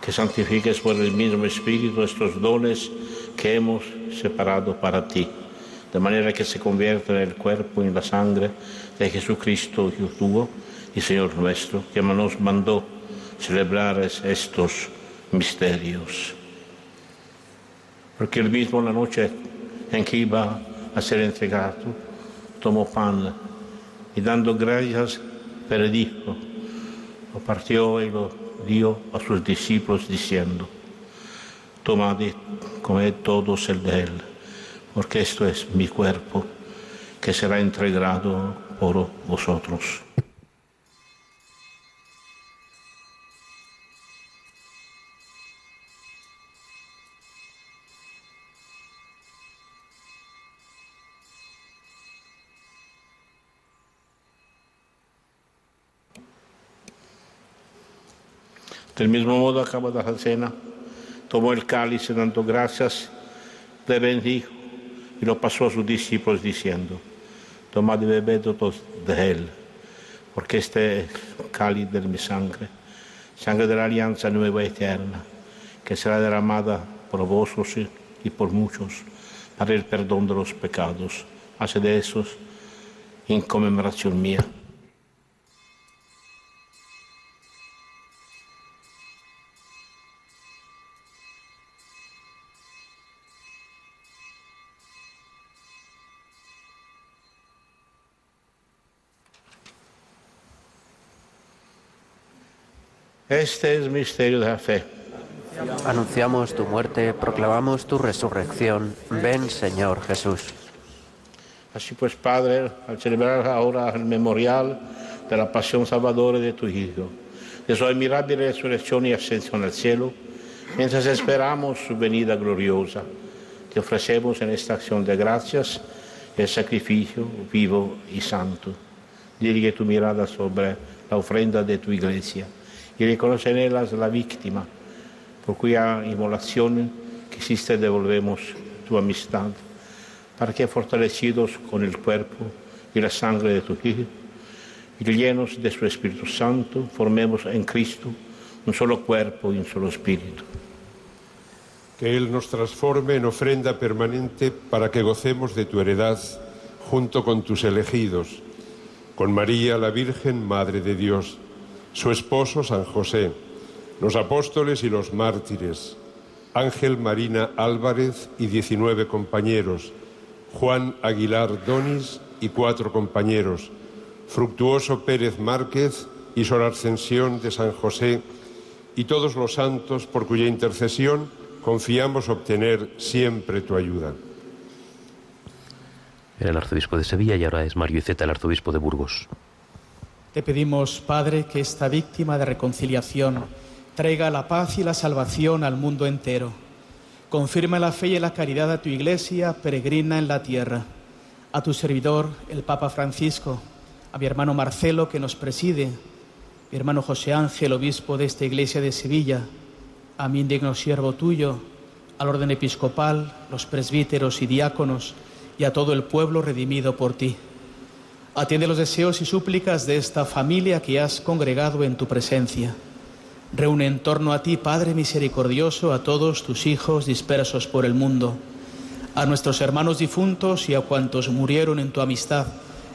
que santifiques por el mismo Espíritu estos dones que hemos separado para ti, de manera que se conviertan en el cuerpo y en la sangre de Jesucristo, Hijo tuyo y Señor nuestro, que nos mandó celebrar es- estos misterios. Porque él mismo la noche en que iba a ser entregado, tomó pan y dando gracias, bendijo, lo partió y lo dio a sus discípulos diciendo, tomad y todos el de él, porque esto es mi cuerpo que será entregado por vosotros. Del mismo modo, acabada la cena, tomó el cáliz dando gracias, le bendijo y lo pasó a sus discípulos diciendo, tomad y bebed todos de él, porque este es cáliz de mi sangre, sangre de la alianza nueva eterna, que será derramada por vosotros y por muchos para el perdón de los pecados. Hace de esos en conmemoración mía. Este es el misterio de la fe. Anunciamos tu muerte, proclamamos tu resurrección. Ven, Señor Jesús. Así pues, Padre, al celebrar ahora el memorial de la pasión salvadora de tu Hijo, de su admirable resurrección y ascensión al cielo, mientras esperamos su venida gloriosa, te ofrecemos en esta acción de gracias el sacrificio vivo y santo. Dirige tu mirada sobre la ofrenda de tu iglesia y reconoce en ellas la víctima, por cuya inmolación quisiste devolvemos tu amistad, para que fortalecidos con el cuerpo y la sangre de tu Hijo, y llenos de su Espíritu Santo, formemos en Cristo un solo cuerpo y un solo espíritu. Que Él nos transforme en ofrenda permanente para que gocemos de tu heredad junto con tus elegidos, con María la Virgen, Madre de Dios, su esposo San José, los apóstoles y los mártires, Ángel Marina Álvarez y 19 compañeros, Juan Aguilar Donis y cuatro compañeros, Fructuoso Pérez Márquez y Sor Ascensión de San José y todos los santos por cuya intercesión confiamos obtener siempre tu ayuda. Era el arzobispo de Sevilla y ahora es Mario Iceta, el arzobispo de Burgos. Te pedimos, Padre, que esta víctima de reconciliación traiga la paz y la salvación al mundo entero. Confirma la fe y la caridad a tu iglesia peregrina en la tierra, a tu servidor, el Papa Francisco, a mi hermano Marcelo, que nos preside, mi hermano José Ángel, obispo de esta iglesia de Sevilla, a mi indigno siervo tuyo, al orden episcopal, los presbíteros y diáconos, y a todo el pueblo redimido por ti. Atiende los deseos y súplicas de esta familia que has congregado en tu presencia. Reúne en torno a ti, Padre misericordioso, a todos tus hijos dispersos por el mundo, a nuestros hermanos difuntos y a cuantos murieron en tu amistad.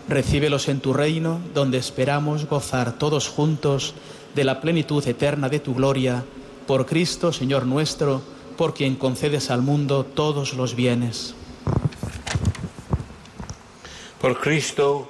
Recíbelos en tu reino, donde esperamos gozar todos juntos de la plenitud eterna de tu gloria, por Cristo, Señor nuestro, por quien concedes al mundo todos los bienes. Por Cristo,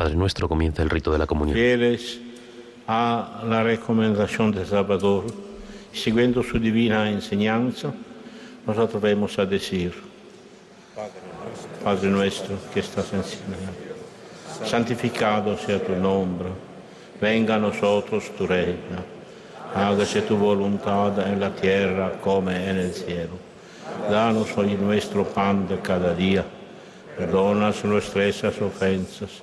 Padre Nuestro comienza el rito de la comunión. Fieles a la recomendación de Salvador, siguiendo su divina enseñanza, nos atrevemos a decir, Padre nuestro que estás en el cielo, santificado sea tu nombre, venga a nosotros tu reino, hágase tu voluntad en la tierra como en el cielo. Danos hoy nuestro pan de cada día, perdona nuestras ofensas.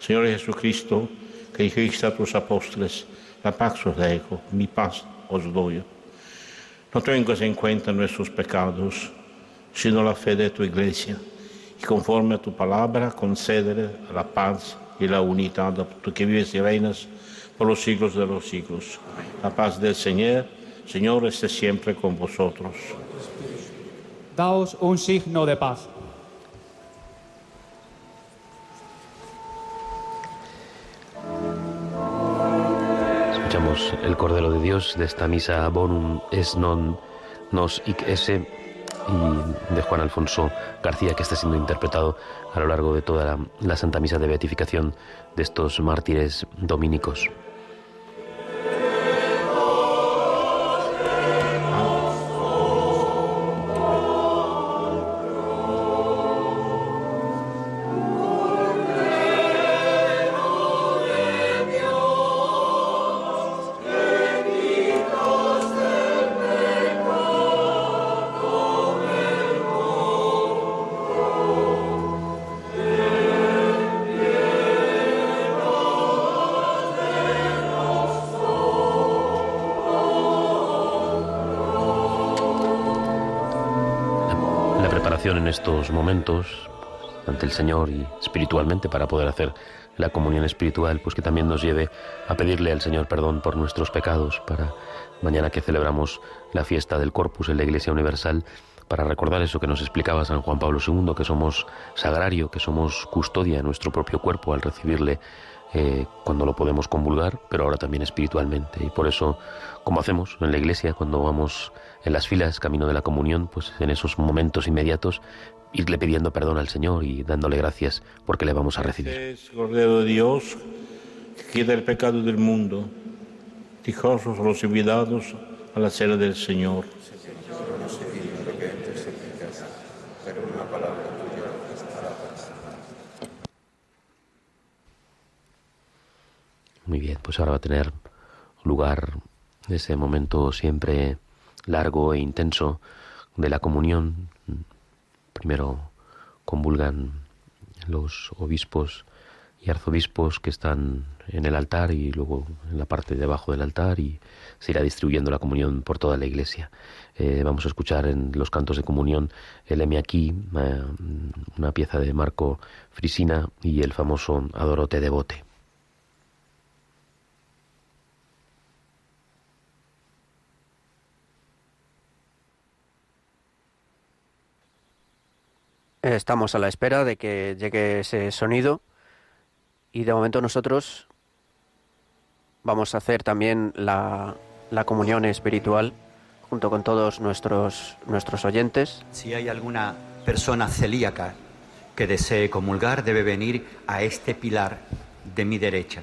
Señor Jesucristo, que dijiste a tus apóstoles, la paz os dejo, mi paz os doy. No tengas en cuenta nuestros pecados, sino la fe de tu iglesia, y conforme a tu palabra conceder la paz y la unidad, tú que vives y reinas por los siglos de los siglos. La paz del Señor, Señor, esté siempre con vosotros. Daos un signo de paz. El Cordero de Dios de esta misa Bonum es non nos hic esse y de Juan Alfonso García que está siendo interpretado a lo largo de toda la, la Santa Misa de Beatificación de estos mártires dominicos. En estos momentos ante el Señor y espiritualmente para poder hacer la comunión espiritual, pues que también nos lleve a pedirle al Señor perdón por nuestros pecados para mañana que celebramos la fiesta del Corpus en la Iglesia Universal, para recordar eso que nos explicaba San Juan Pablo II, que somos sagrario, que somos custodia de nuestro propio cuerpo al recibirle eh, cuando lo podemos convulgar, pero ahora también espiritualmente. Y por eso, como hacemos en la iglesia, cuando vamos en las filas camino de la comunión, pues en esos momentos inmediatos, irle pidiendo perdón al Señor y dándole gracias porque le vamos a recibir. Es Cordero de Dios, que quita el pecado del mundo. Dichosos los invitados a la cena del Señor. Muy bien, pues ahora va a tener lugar ese momento siempre largo e intenso de la comunión. Primero convulgan los obispos y arzobispos que están en el altar y luego en la parte de abajo del altar y se irá distribuyendo la comunión por toda la iglesia. Eh, vamos a escuchar en los cantos de comunión el Eme aquí, eh, una pieza de Marco Frisina y el famoso Adorote Devote. Estamos a la espera de que llegue ese sonido y de momento nosotros vamos a hacer también la, la comunión espiritual junto con todos nuestros, nuestros oyentes. Si hay alguna persona celíaca que desee comulgar, debe venir a este pilar de mi derecha.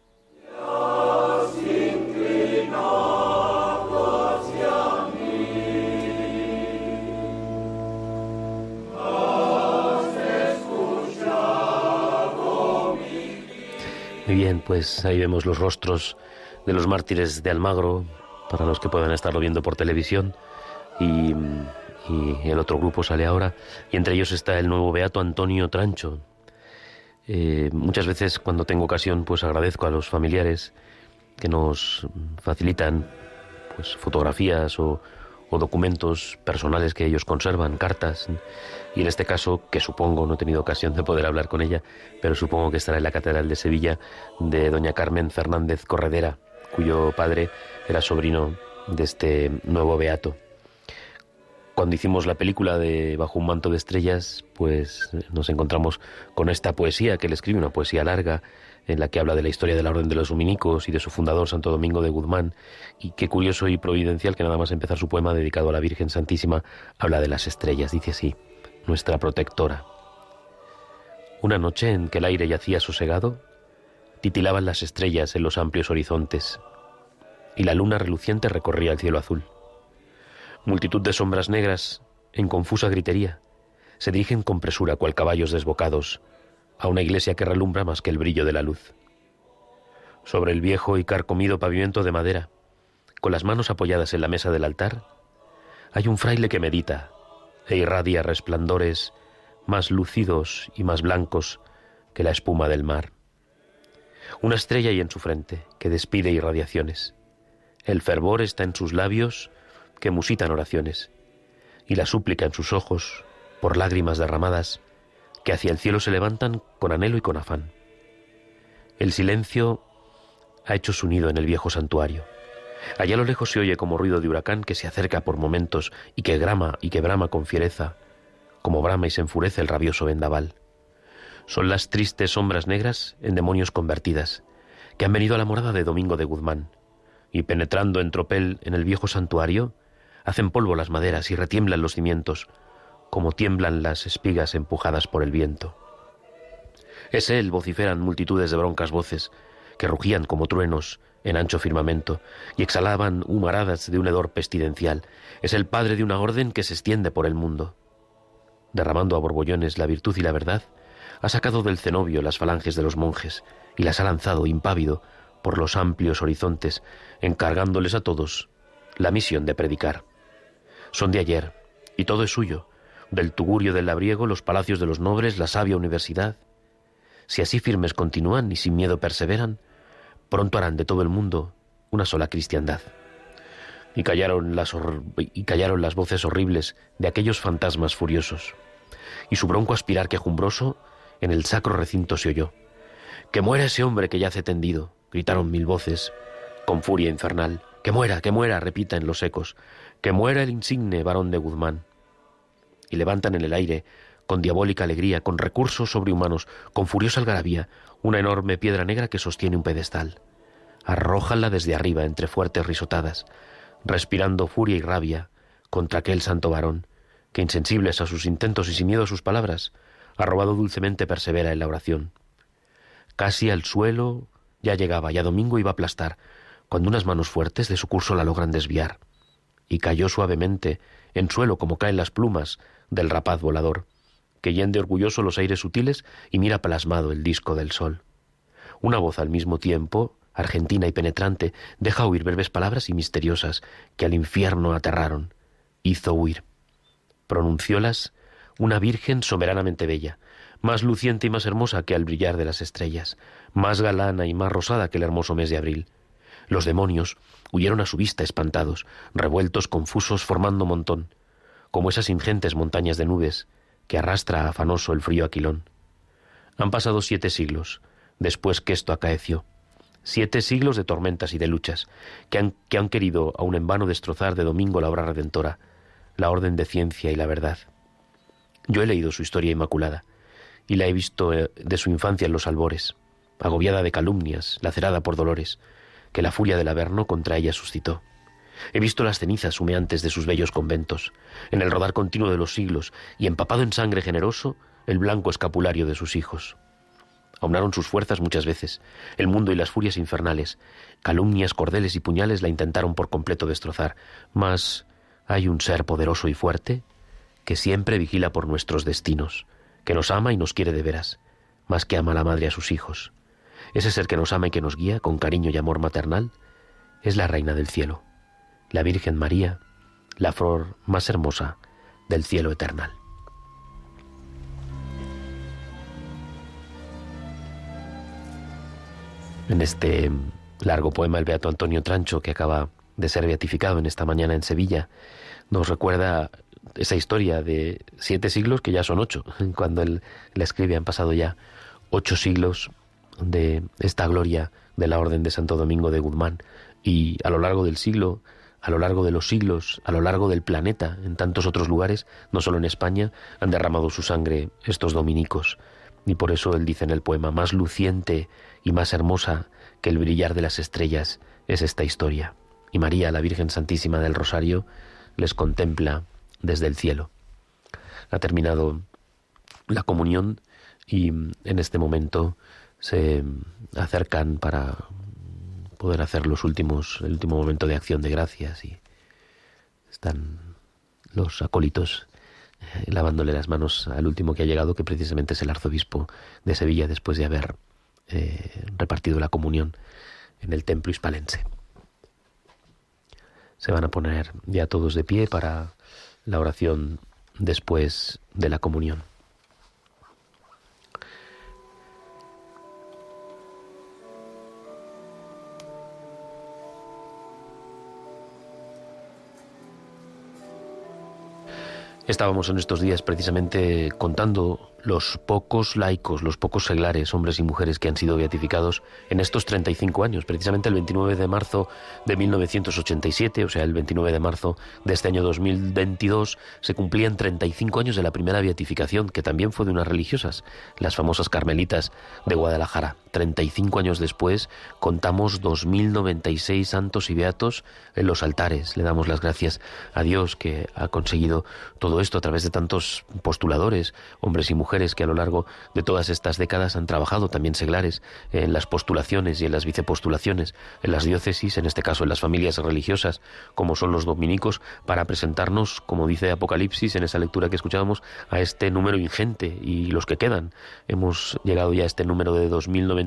Muy bien, pues ahí vemos los rostros de los mártires de Almagro, para los que puedan estarlo viendo por televisión. Y, y el otro grupo sale ahora. Y entre ellos está el nuevo beato Antonio Trancho. Eh, muchas veces cuando tengo ocasión, pues agradezco a los familiares que nos facilitan pues fotografías o, o documentos personales que ellos conservan, cartas, y en este caso, que supongo, no he tenido ocasión de poder hablar con ella, pero supongo que estará en la Catedral de Sevilla, de doña Carmen Fernández Corredera, cuyo padre era sobrino de este nuevo beato. Cuando hicimos la película de Bajo un manto de estrellas, pues nos encontramos con esta poesía que él escribe, una poesía larga, en la que habla de la historia de la Orden de los Dominicos y de su fundador, Santo Domingo de Guzmán, y qué curioso y providencial que nada más empezar su poema dedicado a la Virgen Santísima, habla de las estrellas, dice así, nuestra protectora. Una noche en que el aire yacía sosegado, titilaban las estrellas en los amplios horizontes, y la luna reluciente recorría el cielo azul. Multitud de sombras negras, en confusa gritería, se dirigen con presura cual caballos desbocados a una iglesia que relumbra más que el brillo de la luz. Sobre el viejo y carcomido pavimento de madera, con las manos apoyadas en la mesa del altar, hay un fraile que medita e irradia resplandores más lúcidos y más blancos que la espuma del mar. Una estrella hay en su frente que despide irradiaciones. El fervor está en sus labios que musitan oraciones, y la súplica en sus ojos, por lágrimas derramadas, que hacia el cielo se levantan con anhelo y con afán. El silencio ha hecho su nido en el viejo santuario. Allá a lo lejos se oye como ruido de huracán que se acerca por momentos y que grama y que brama con fiereza, como brama y se enfurece el rabioso vendaval. Son las tristes sombras negras en demonios convertidas, que han venido a la morada de Domingo de Guzmán, y penetrando en tropel en el viejo santuario, hacen polvo las maderas y retiemblan los cimientos, como tiemblan las espigas empujadas por el viento. Es él, vociferan multitudes de broncas voces, que rugían como truenos en ancho firmamento y exhalaban humaradas de un hedor pestidencial. Es el padre de una orden que se extiende por el mundo. Derramando a borbollones la virtud y la verdad, ha sacado del cenobio las falanges de los monjes y las ha lanzado impávido por los amplios horizontes, encargándoles a todos la misión de predicar. Son de ayer, y todo es suyo, del tugurio del labriego, los palacios de los nobles, la sabia universidad. Si así firmes continúan y sin miedo perseveran, pronto harán de todo el mundo una sola cristiandad. Y callaron las, y callaron las voces horribles de aquellos fantasmas furiosos. Y su bronco aspirar quejumbroso en el sacro recinto se oyó. Que muera ese hombre que yace tendido, gritaron mil voces, con furia infernal. Que muera, que muera, repiten los ecos. Que muera el insigne varón de Guzmán y levantan en el aire, con diabólica alegría, con recursos sobrehumanos, con furiosa algarabía, una enorme piedra negra que sostiene un pedestal. Arrójanla desde arriba entre fuertes risotadas, respirando furia y rabia contra aquel santo varón, que insensibles a sus intentos y sin miedo a sus palabras, ha robado dulcemente persevera en la oración. Casi al suelo ya llegaba, ya Domingo iba a aplastar, cuando unas manos fuertes de su curso la logran desviar, y cayó suavemente en suelo como caen las plumas del rapaz volador, que yende orgulloso los aires sutiles y mira plasmado el disco del sol. Una voz al mismo tiempo, argentina y penetrante, deja oír breves palabras y misteriosas que al infierno aterraron. Hizo huir. Pronunciólas una virgen soberanamente bella, más luciente y más hermosa que al brillar de las estrellas, más galana y más rosada que el hermoso mes de abril. Los demonios huyeron a su vista espantados, revueltos, confusos, formando montón como esas ingentes montañas de nubes que arrastra afanoso el frío aquilón. Han pasado siete siglos después que esto acaeció, siete siglos de tormentas y de luchas que han, que han querido aun en vano destrozar de domingo la obra redentora, la orden de ciencia y la verdad. Yo he leído su historia inmaculada y la he visto eh, de su infancia en los albores, agobiada de calumnias, lacerada por dolores, que la furia del Averno contra ella suscitó. He visto las cenizas humeantes de sus bellos conventos, en el rodar continuo de los siglos y empapado en sangre generoso el blanco escapulario de sus hijos. Aunaron sus fuerzas muchas veces, el mundo y las furias infernales, calumnias, cordeles y puñales la intentaron por completo destrozar, mas hay un ser poderoso y fuerte que siempre vigila por nuestros destinos, que nos ama y nos quiere de veras, más que ama la madre a sus hijos. Ese ser que nos ama y que nos guía con cariño y amor maternal es la Reina del Cielo la Virgen María, la flor más hermosa del cielo eternal. En este largo poema el Beato Antonio Trancho, que acaba de ser beatificado en esta mañana en Sevilla, nos recuerda esa historia de siete siglos que ya son ocho. Cuando él la escribe han pasado ya ocho siglos de esta gloria de la Orden de Santo Domingo de Guzmán y a lo largo del siglo, a lo largo de los siglos, a lo largo del planeta, en tantos otros lugares, no solo en España, han derramado su sangre estos dominicos. Y por eso él dice en el poema, más luciente y más hermosa que el brillar de las estrellas es esta historia. Y María, la Virgen Santísima del Rosario, les contempla desde el cielo. Ha terminado la comunión y en este momento se acercan para poder hacer los últimos, el último momento de acción de gracias y están los acólitos eh, lavándole las manos al último que ha llegado, que precisamente es el arzobispo de Sevilla, después de haber eh, repartido la comunión en el templo hispalense. Se van a poner ya todos de pie para la oración después de la comunión. Estábamos en estos días precisamente contando los pocos laicos, los pocos seglares, hombres y mujeres que han sido beatificados en estos 35 años. Precisamente el 29 de marzo de 1987, o sea, el 29 de marzo de este año 2022, se cumplían 35 años de la primera beatificación, que también fue de unas religiosas, las famosas carmelitas de Guadalajara. 35 años después contamos 2.096 santos y beatos en los altares. Le damos las gracias a Dios que ha conseguido todo esto a través de tantos postuladores, hombres y mujeres que a lo largo de todas estas décadas han trabajado, también seglares, en las postulaciones y en las vicepostulaciones, en las diócesis, en este caso en las familias religiosas, como son los dominicos, para presentarnos, como dice Apocalipsis en esa lectura que escuchábamos, a este número ingente y los que quedan. Hemos llegado ya a este número de 2096,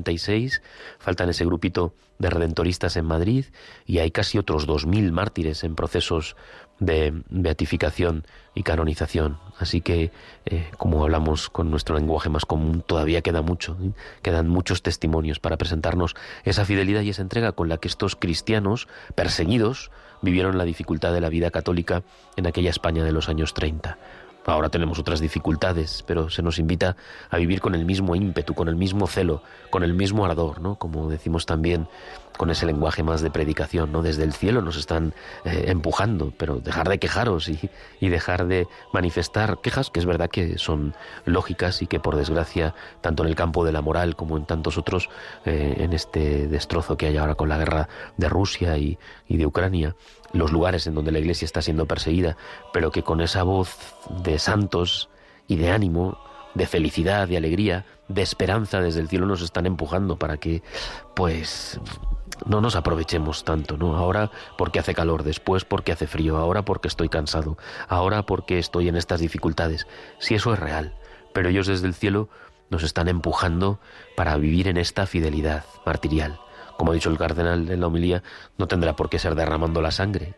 faltan ese grupito de redentoristas en Madrid y hay casi otros 2.000 mártires en procesos de beatificación y canonización. Así que, eh, como hablamos con nuestro lenguaje más común, todavía queda mucho, ¿eh? quedan muchos testimonios para presentarnos esa fidelidad y esa entrega con la que estos cristianos perseguidos vivieron la dificultad de la vida católica en aquella España de los años 30. Ahora tenemos otras dificultades, pero se nos invita a vivir con el mismo ímpetu, con el mismo celo, con el mismo ardor, ¿no? Como decimos también con ese lenguaje más de predicación, ¿no? Desde el cielo nos están eh, empujando, pero dejar de quejaros y, dejar de manifestar quejas, que es verdad que son lógicas y que por desgracia, tanto en el campo de la moral como en tantos otros, eh, en este destrozo que hay ahora con la guerra de Rusia y, y de Ucrania, los lugares en donde la Iglesia está siendo perseguida, pero que con esa voz de santos y de ánimo, de felicidad, de alegría, de esperanza desde el cielo nos están empujando para que, pues, no nos aprovechemos tanto, ¿no? Ahora porque hace calor, después porque hace frío, ahora porque estoy cansado, ahora porque estoy en estas dificultades. Si eso es real, pero ellos desde el cielo nos están empujando para vivir en esta fidelidad martirial. Como ha dicho el cardenal en la homilía, no tendrá por qué ser derramando la sangre,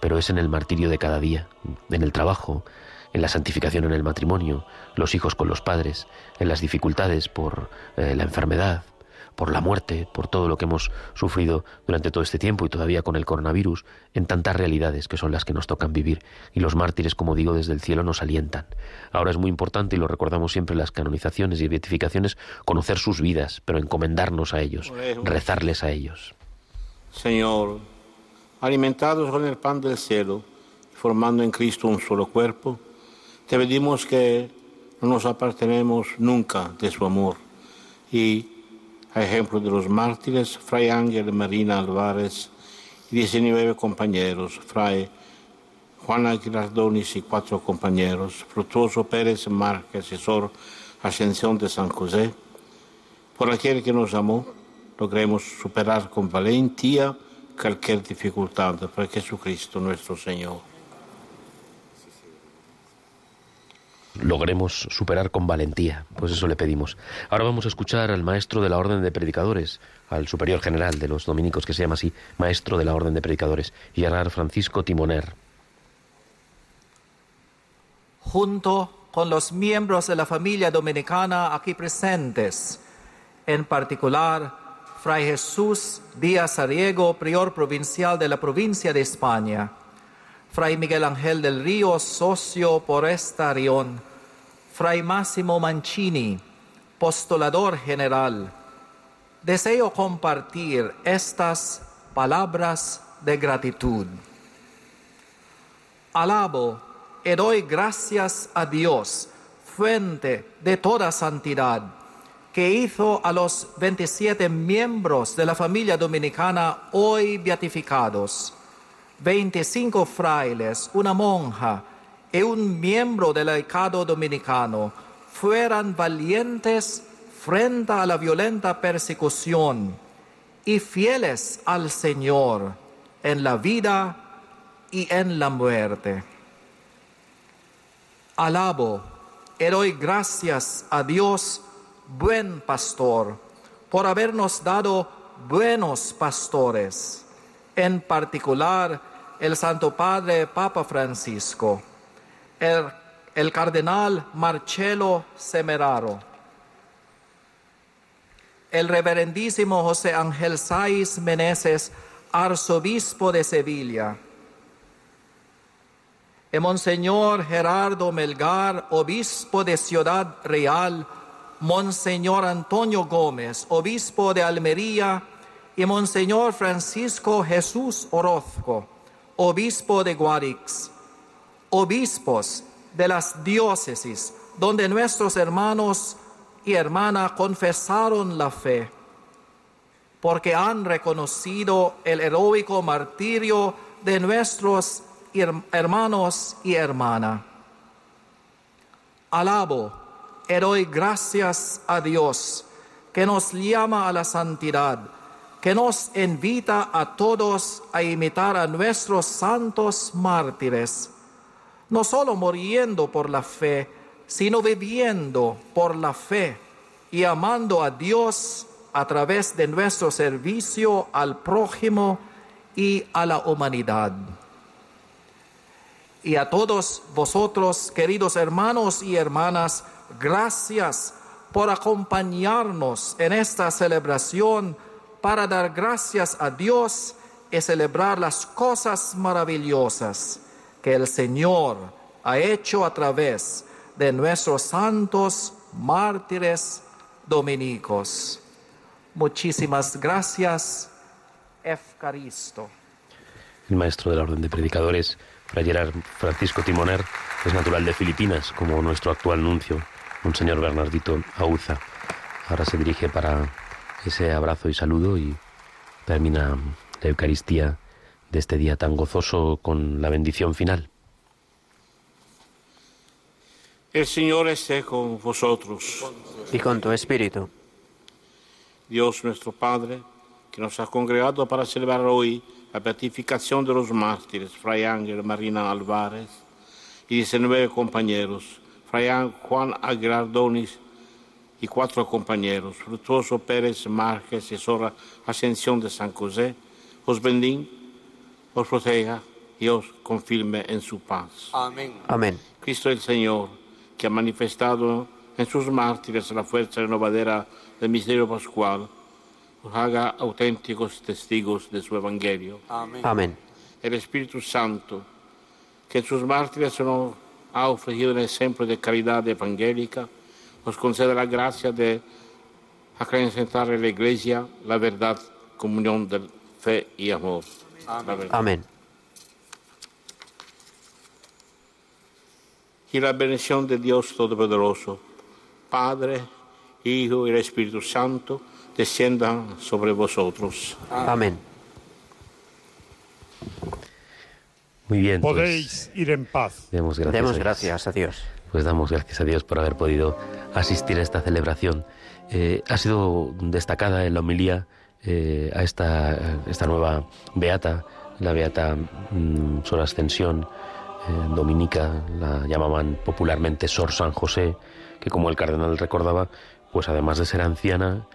pero es en el martirio de cada día, en el trabajo, en la santificación en el matrimonio, los hijos con los padres, en las dificultades por eh, la enfermedad, por la muerte, por todo lo que hemos sufrido durante todo este tiempo y todavía con el coronavirus, en tantas realidades que son las que nos tocan vivir. Y los mártires, como digo, desde el cielo nos alientan. Ahora es muy importante, y lo recordamos siempre en las canonizaciones y beatificaciones, conocer sus vidas, pero encomendarnos a ellos, rezarles a ellos. Señor, alimentados con el pan del cielo, formando en Cristo un solo cuerpo, te pedimos que no nos apartenemos nunca de su amor y a ejemplo de los mártires, Fray Ángel Marina Álvarez y 19 compañeros, Fray Juana Girardonis y cuatro compañeros, Frutuoso Pérez Márquez, asesor Ascensión de San José, por aquel que nos amó, logremos superar con valentía cualquier dificultad por Jesucristo nuestro Señor. Logremos superar con valentía. Pues eso le pedimos. Ahora vamos a escuchar al maestro de la Orden de Predicadores, al superior general de los dominicos, que se llama así, maestro de la Orden de Predicadores, Gerard Francisco Timoner. Junto con los miembros de la familia dominicana aquí presentes, en particular Fray Jesús Díaz Arriego, prior provincial de la provincia de España, Fray Miguel Ángel del Río, socio por esta región, Fray Máximo Mancini, postulador general, deseo compartir estas palabras de gratitud. Alabo y doy gracias a Dios, fuente de toda santidad, que hizo a los 27 miembros de la familia dominicana hoy beatificados, 25 frailes, una monja y un miembro del laicado dominicano, fueran valientes frente a la violenta persecución y fieles al Señor en la vida y en la muerte. Alabo y doy gracias a Dios, buen pastor, por habernos dado buenos pastores, en particular el Santo Padre Papa Francisco, el, cardenal Marcelo Semeraro, el reverendísimo José Ángel Saiz Meneses, arzobispo de Sevilla, el Monseñor Gerardo Melgar, obispo de Ciudad Real, Monseñor Antonio Gómez, obispo de Almería, y Monseñor Francisco Jesús Orozco, obispo de Guadix, obispos de las diócesis donde nuestros hermanos y hermanas confesaron la fe, porque han reconocido el heroico martirio de nuestros hermanos y hermanas. Alabo y doy gracias a Dios que nos llama a la santidad, que nos invita a todos a imitar a nuestros santos mártires, no solo muriendo por la fe, sino viviendo por la fe y amando a Dios a través de nuestro servicio al prójimo y a la humanidad. Y a todos vosotros, queridos hermanos y hermanas, gracias por acompañarnos en esta celebración. Para dar gracias a Dios y celebrar las cosas maravillosas que el Señor ha hecho a través de nuestros santos mártires dominicos. Muchísimas gracias, Efcaristo. El maestro de la Orden de Predicadores Fray Gerard Francisco Timoner es natural de Filipinas, como nuestro actual nuncio, Monseñor Bernardito Auza. Ahora se dirige para ese abrazo y saludo y termina la Eucaristía de este día tan gozoso con la bendición final. El Señor esté con vosotros. Y con tu espíritu. Dios nuestro Padre, que nos ha congregado para celebrar hoy la beatificación de los mártires, Fray Ángel Marina Álvarez y 19 compañeros, Fray Juan Aguilar Donis y cuatro compañeros, Frutuoso Pérez Márquez y Sora Ascensión de San José, os bendiga, os proteja y os confirme en su paz. Amén. Amén. Cristo el Señor, que ha manifestado en sus mártires la fuerza renovadera del misterio pascual, haga auténticos testigos de su Evangelio. Amén. El Espíritu Santo, que en sus mártires nos ha ofrecido un ejemplo de caridad evangélica, nos concede la gracia de acrecentar en la Iglesia la verdad, comunión de fe y amor. Amén. Y la bendición de Dios Todopoderoso, Padre, Hijo y el Espíritu Santo, desciendan sobre vosotros. Amén. Muy bien. Pues Podéis ir en paz. Demos gracias, Demos a, gracias a Dios. Pues damos gracias a Dios por haber podido asistir a esta celebración. Eh, ha sido destacada en la homilía eh, a esta, esta nueva beata, la beata mm, Sor Ascensión eh, Dominica, la llamaban popularmente Sor San José, que como el cardenal recordaba, pues además de ser anciana,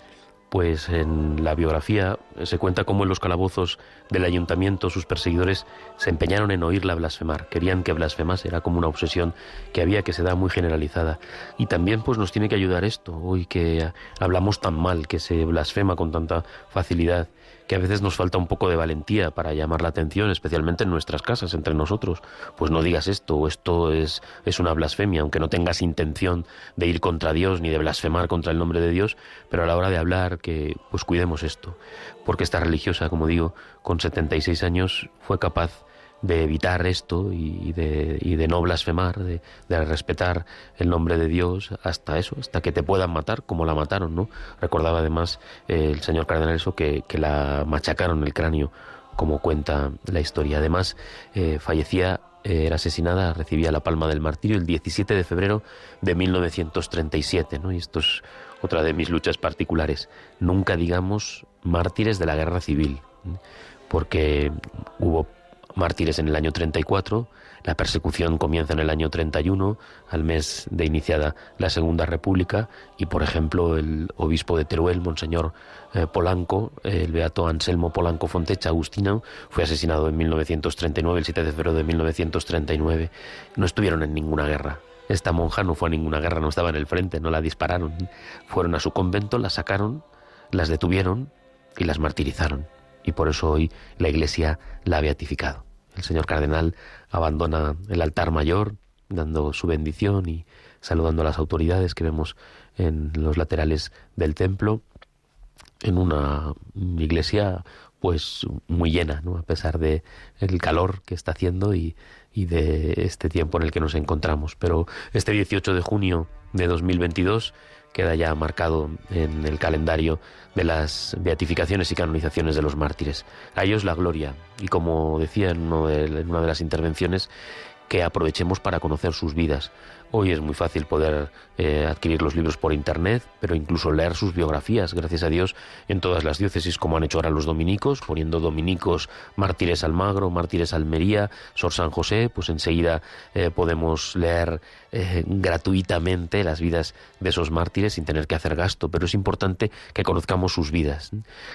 pues en la biografía se cuenta cómo en los calabozos del ayuntamiento sus perseguidores se empeñaron en oírla blasfemar, querían que blasfemase, era como una obsesión que había que se da muy generalizada. Y también pues nos tiene que ayudar esto, hoy que hablamos tan mal, que se blasfema con tanta facilidad, que a veces nos falta un poco de valentía para llamar la atención, especialmente en nuestras casas, entre nosotros. Pues no digas esto, o esto es, es una blasfemia, aunque no tengas intención de ir contra Dios ni de blasfemar contra el nombre de Dios, pero a la hora de hablar que pues cuidemos esto, porque esta religiosa, como digo, con 76 años fue capaz de evitar esto y de, de no blasfemar, de, respetar el nombre de Dios hasta eso, hasta que te puedan matar, como la mataron, ¿no? Recordaba además eh, el señor cardenal eso, que, que, la machacaron el cráneo, como cuenta la historia. Además, eh, fallecía, eh, era asesinada, recibía la palma del martirio el 17 de febrero de 1937, ¿no? Y esto es otra de mis luchas particulares. Nunca digamos mártires de la guerra civil, porque hubo mártires en el año 34, la persecución comienza en el año 31, al mes de iniciada la Segunda República, y por ejemplo el obispo de Teruel, Monseñor eh, Polanco, el beato Anselmo Polanco Fontecha Agustino, fue asesinado en 1939, el 7 de febrero de 1939. No estuvieron en ninguna guerra. Esta monja no fue a ninguna guerra, no estaba en el frente, no la dispararon. Fueron a su convento, la sacaron, las detuvieron y las martirizaron y por eso hoy la Iglesia la ha beatificado. El señor cardenal abandona el altar mayor dando su bendición y saludando a las autoridades que vemos en los laterales del templo en una iglesia pues muy llena, ¿no? a pesar de el calor que está haciendo y, y de este tiempo en el que nos encontramos. Pero este 18 de junio de 2022 queda ya marcado en el calendario de las beatificaciones y canonizaciones de los mártires. A ellos la gloria y como decía en, en una de las intervenciones, que aprovechemos para conocer sus vidas. Hoy es muy fácil poder eh, adquirir los libros por internet, pero incluso leer sus biografías, gracias a Dios, en todas las diócesis, como han hecho ahora los dominicos, poniendo dominicos mártires Almagro, mártires Almería, Sor San José, pues enseguida eh, podemos leer eh, gratuitamente las vidas de esos mártires sin tener que hacer gasto, pero es importante que conozcamos sus vidas.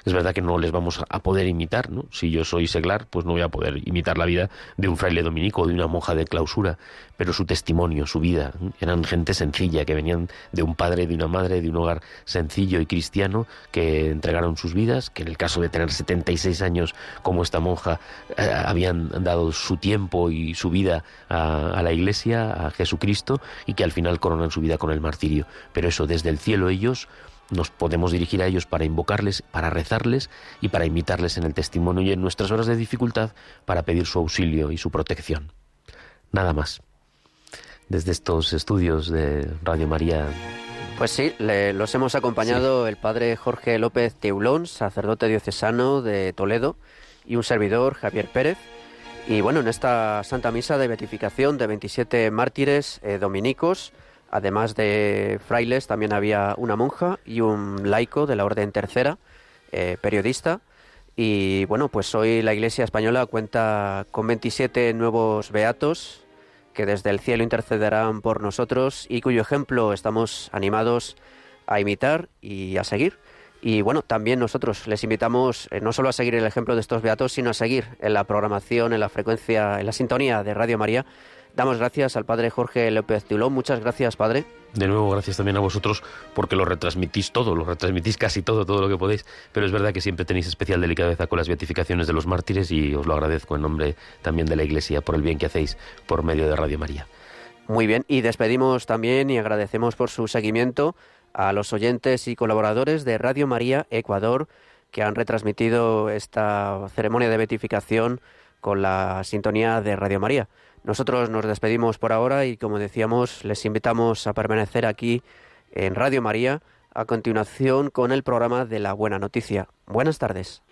Es verdad que no les vamos a poder imitar, ¿no? Si yo soy seglar, pues no voy a poder imitar la vida de un fraile dominico o de una monja de clausura, pero su testimonio, su vida, eran gente sencilla, que venían de un padre, de una madre, de un hogar sencillo y cristiano, que entregaron sus vidas, que en el caso de tener 76 años como esta monja, eh, habían dado su tiempo y su vida a, a la Iglesia, a Jesucristo, y que al final coronan su vida con el martirio. Pero eso, desde el cielo ellos nos podemos dirigir a ellos para invocarles, para rezarles y para imitarles en el testimonio y en nuestras horas de dificultad para pedir su auxilio y su protección. Nada más. Desde estos estudios de Radio María. Pues sí, los hemos acompañado el padre Jorge López Teulón, sacerdote diocesano de Toledo, y un servidor, Javier Pérez. Y bueno, en esta Santa Misa de beatificación de 27 mártires eh, dominicos, además de frailes, también había una monja y un laico de la Orden Tercera, eh, periodista. Y bueno, pues hoy la Iglesia Española cuenta con 27 nuevos beatos que desde el cielo intercederán por nosotros y cuyo ejemplo estamos animados a imitar y a seguir. Y bueno, también nosotros les invitamos eh, no solo a seguir el ejemplo de estos beatos, sino a seguir en la programación, en la frecuencia, en la sintonía de Radio María. Damos gracias al Padre Jorge López Tulón. Muchas gracias, Padre. De nuevo, gracias también a vosotros porque lo retransmitís todo, lo retransmitís casi todo, todo lo que podéis, pero es verdad que siempre tenéis especial delicadeza con las beatificaciones de los mártires y os lo agradezco en nombre también de la Iglesia por el bien que hacéis por medio de Radio María. Muy bien, y despedimos también y agradecemos por su seguimiento a los oyentes y colaboradores de Radio María Ecuador que han retransmitido esta ceremonia de beatificación con la sintonía de Radio María. Nosotros nos despedimos por ahora y como decíamos, les invitamos a permanecer aquí en Radio María a continuación con el programa de la Buena Noticia. Buenas tardes.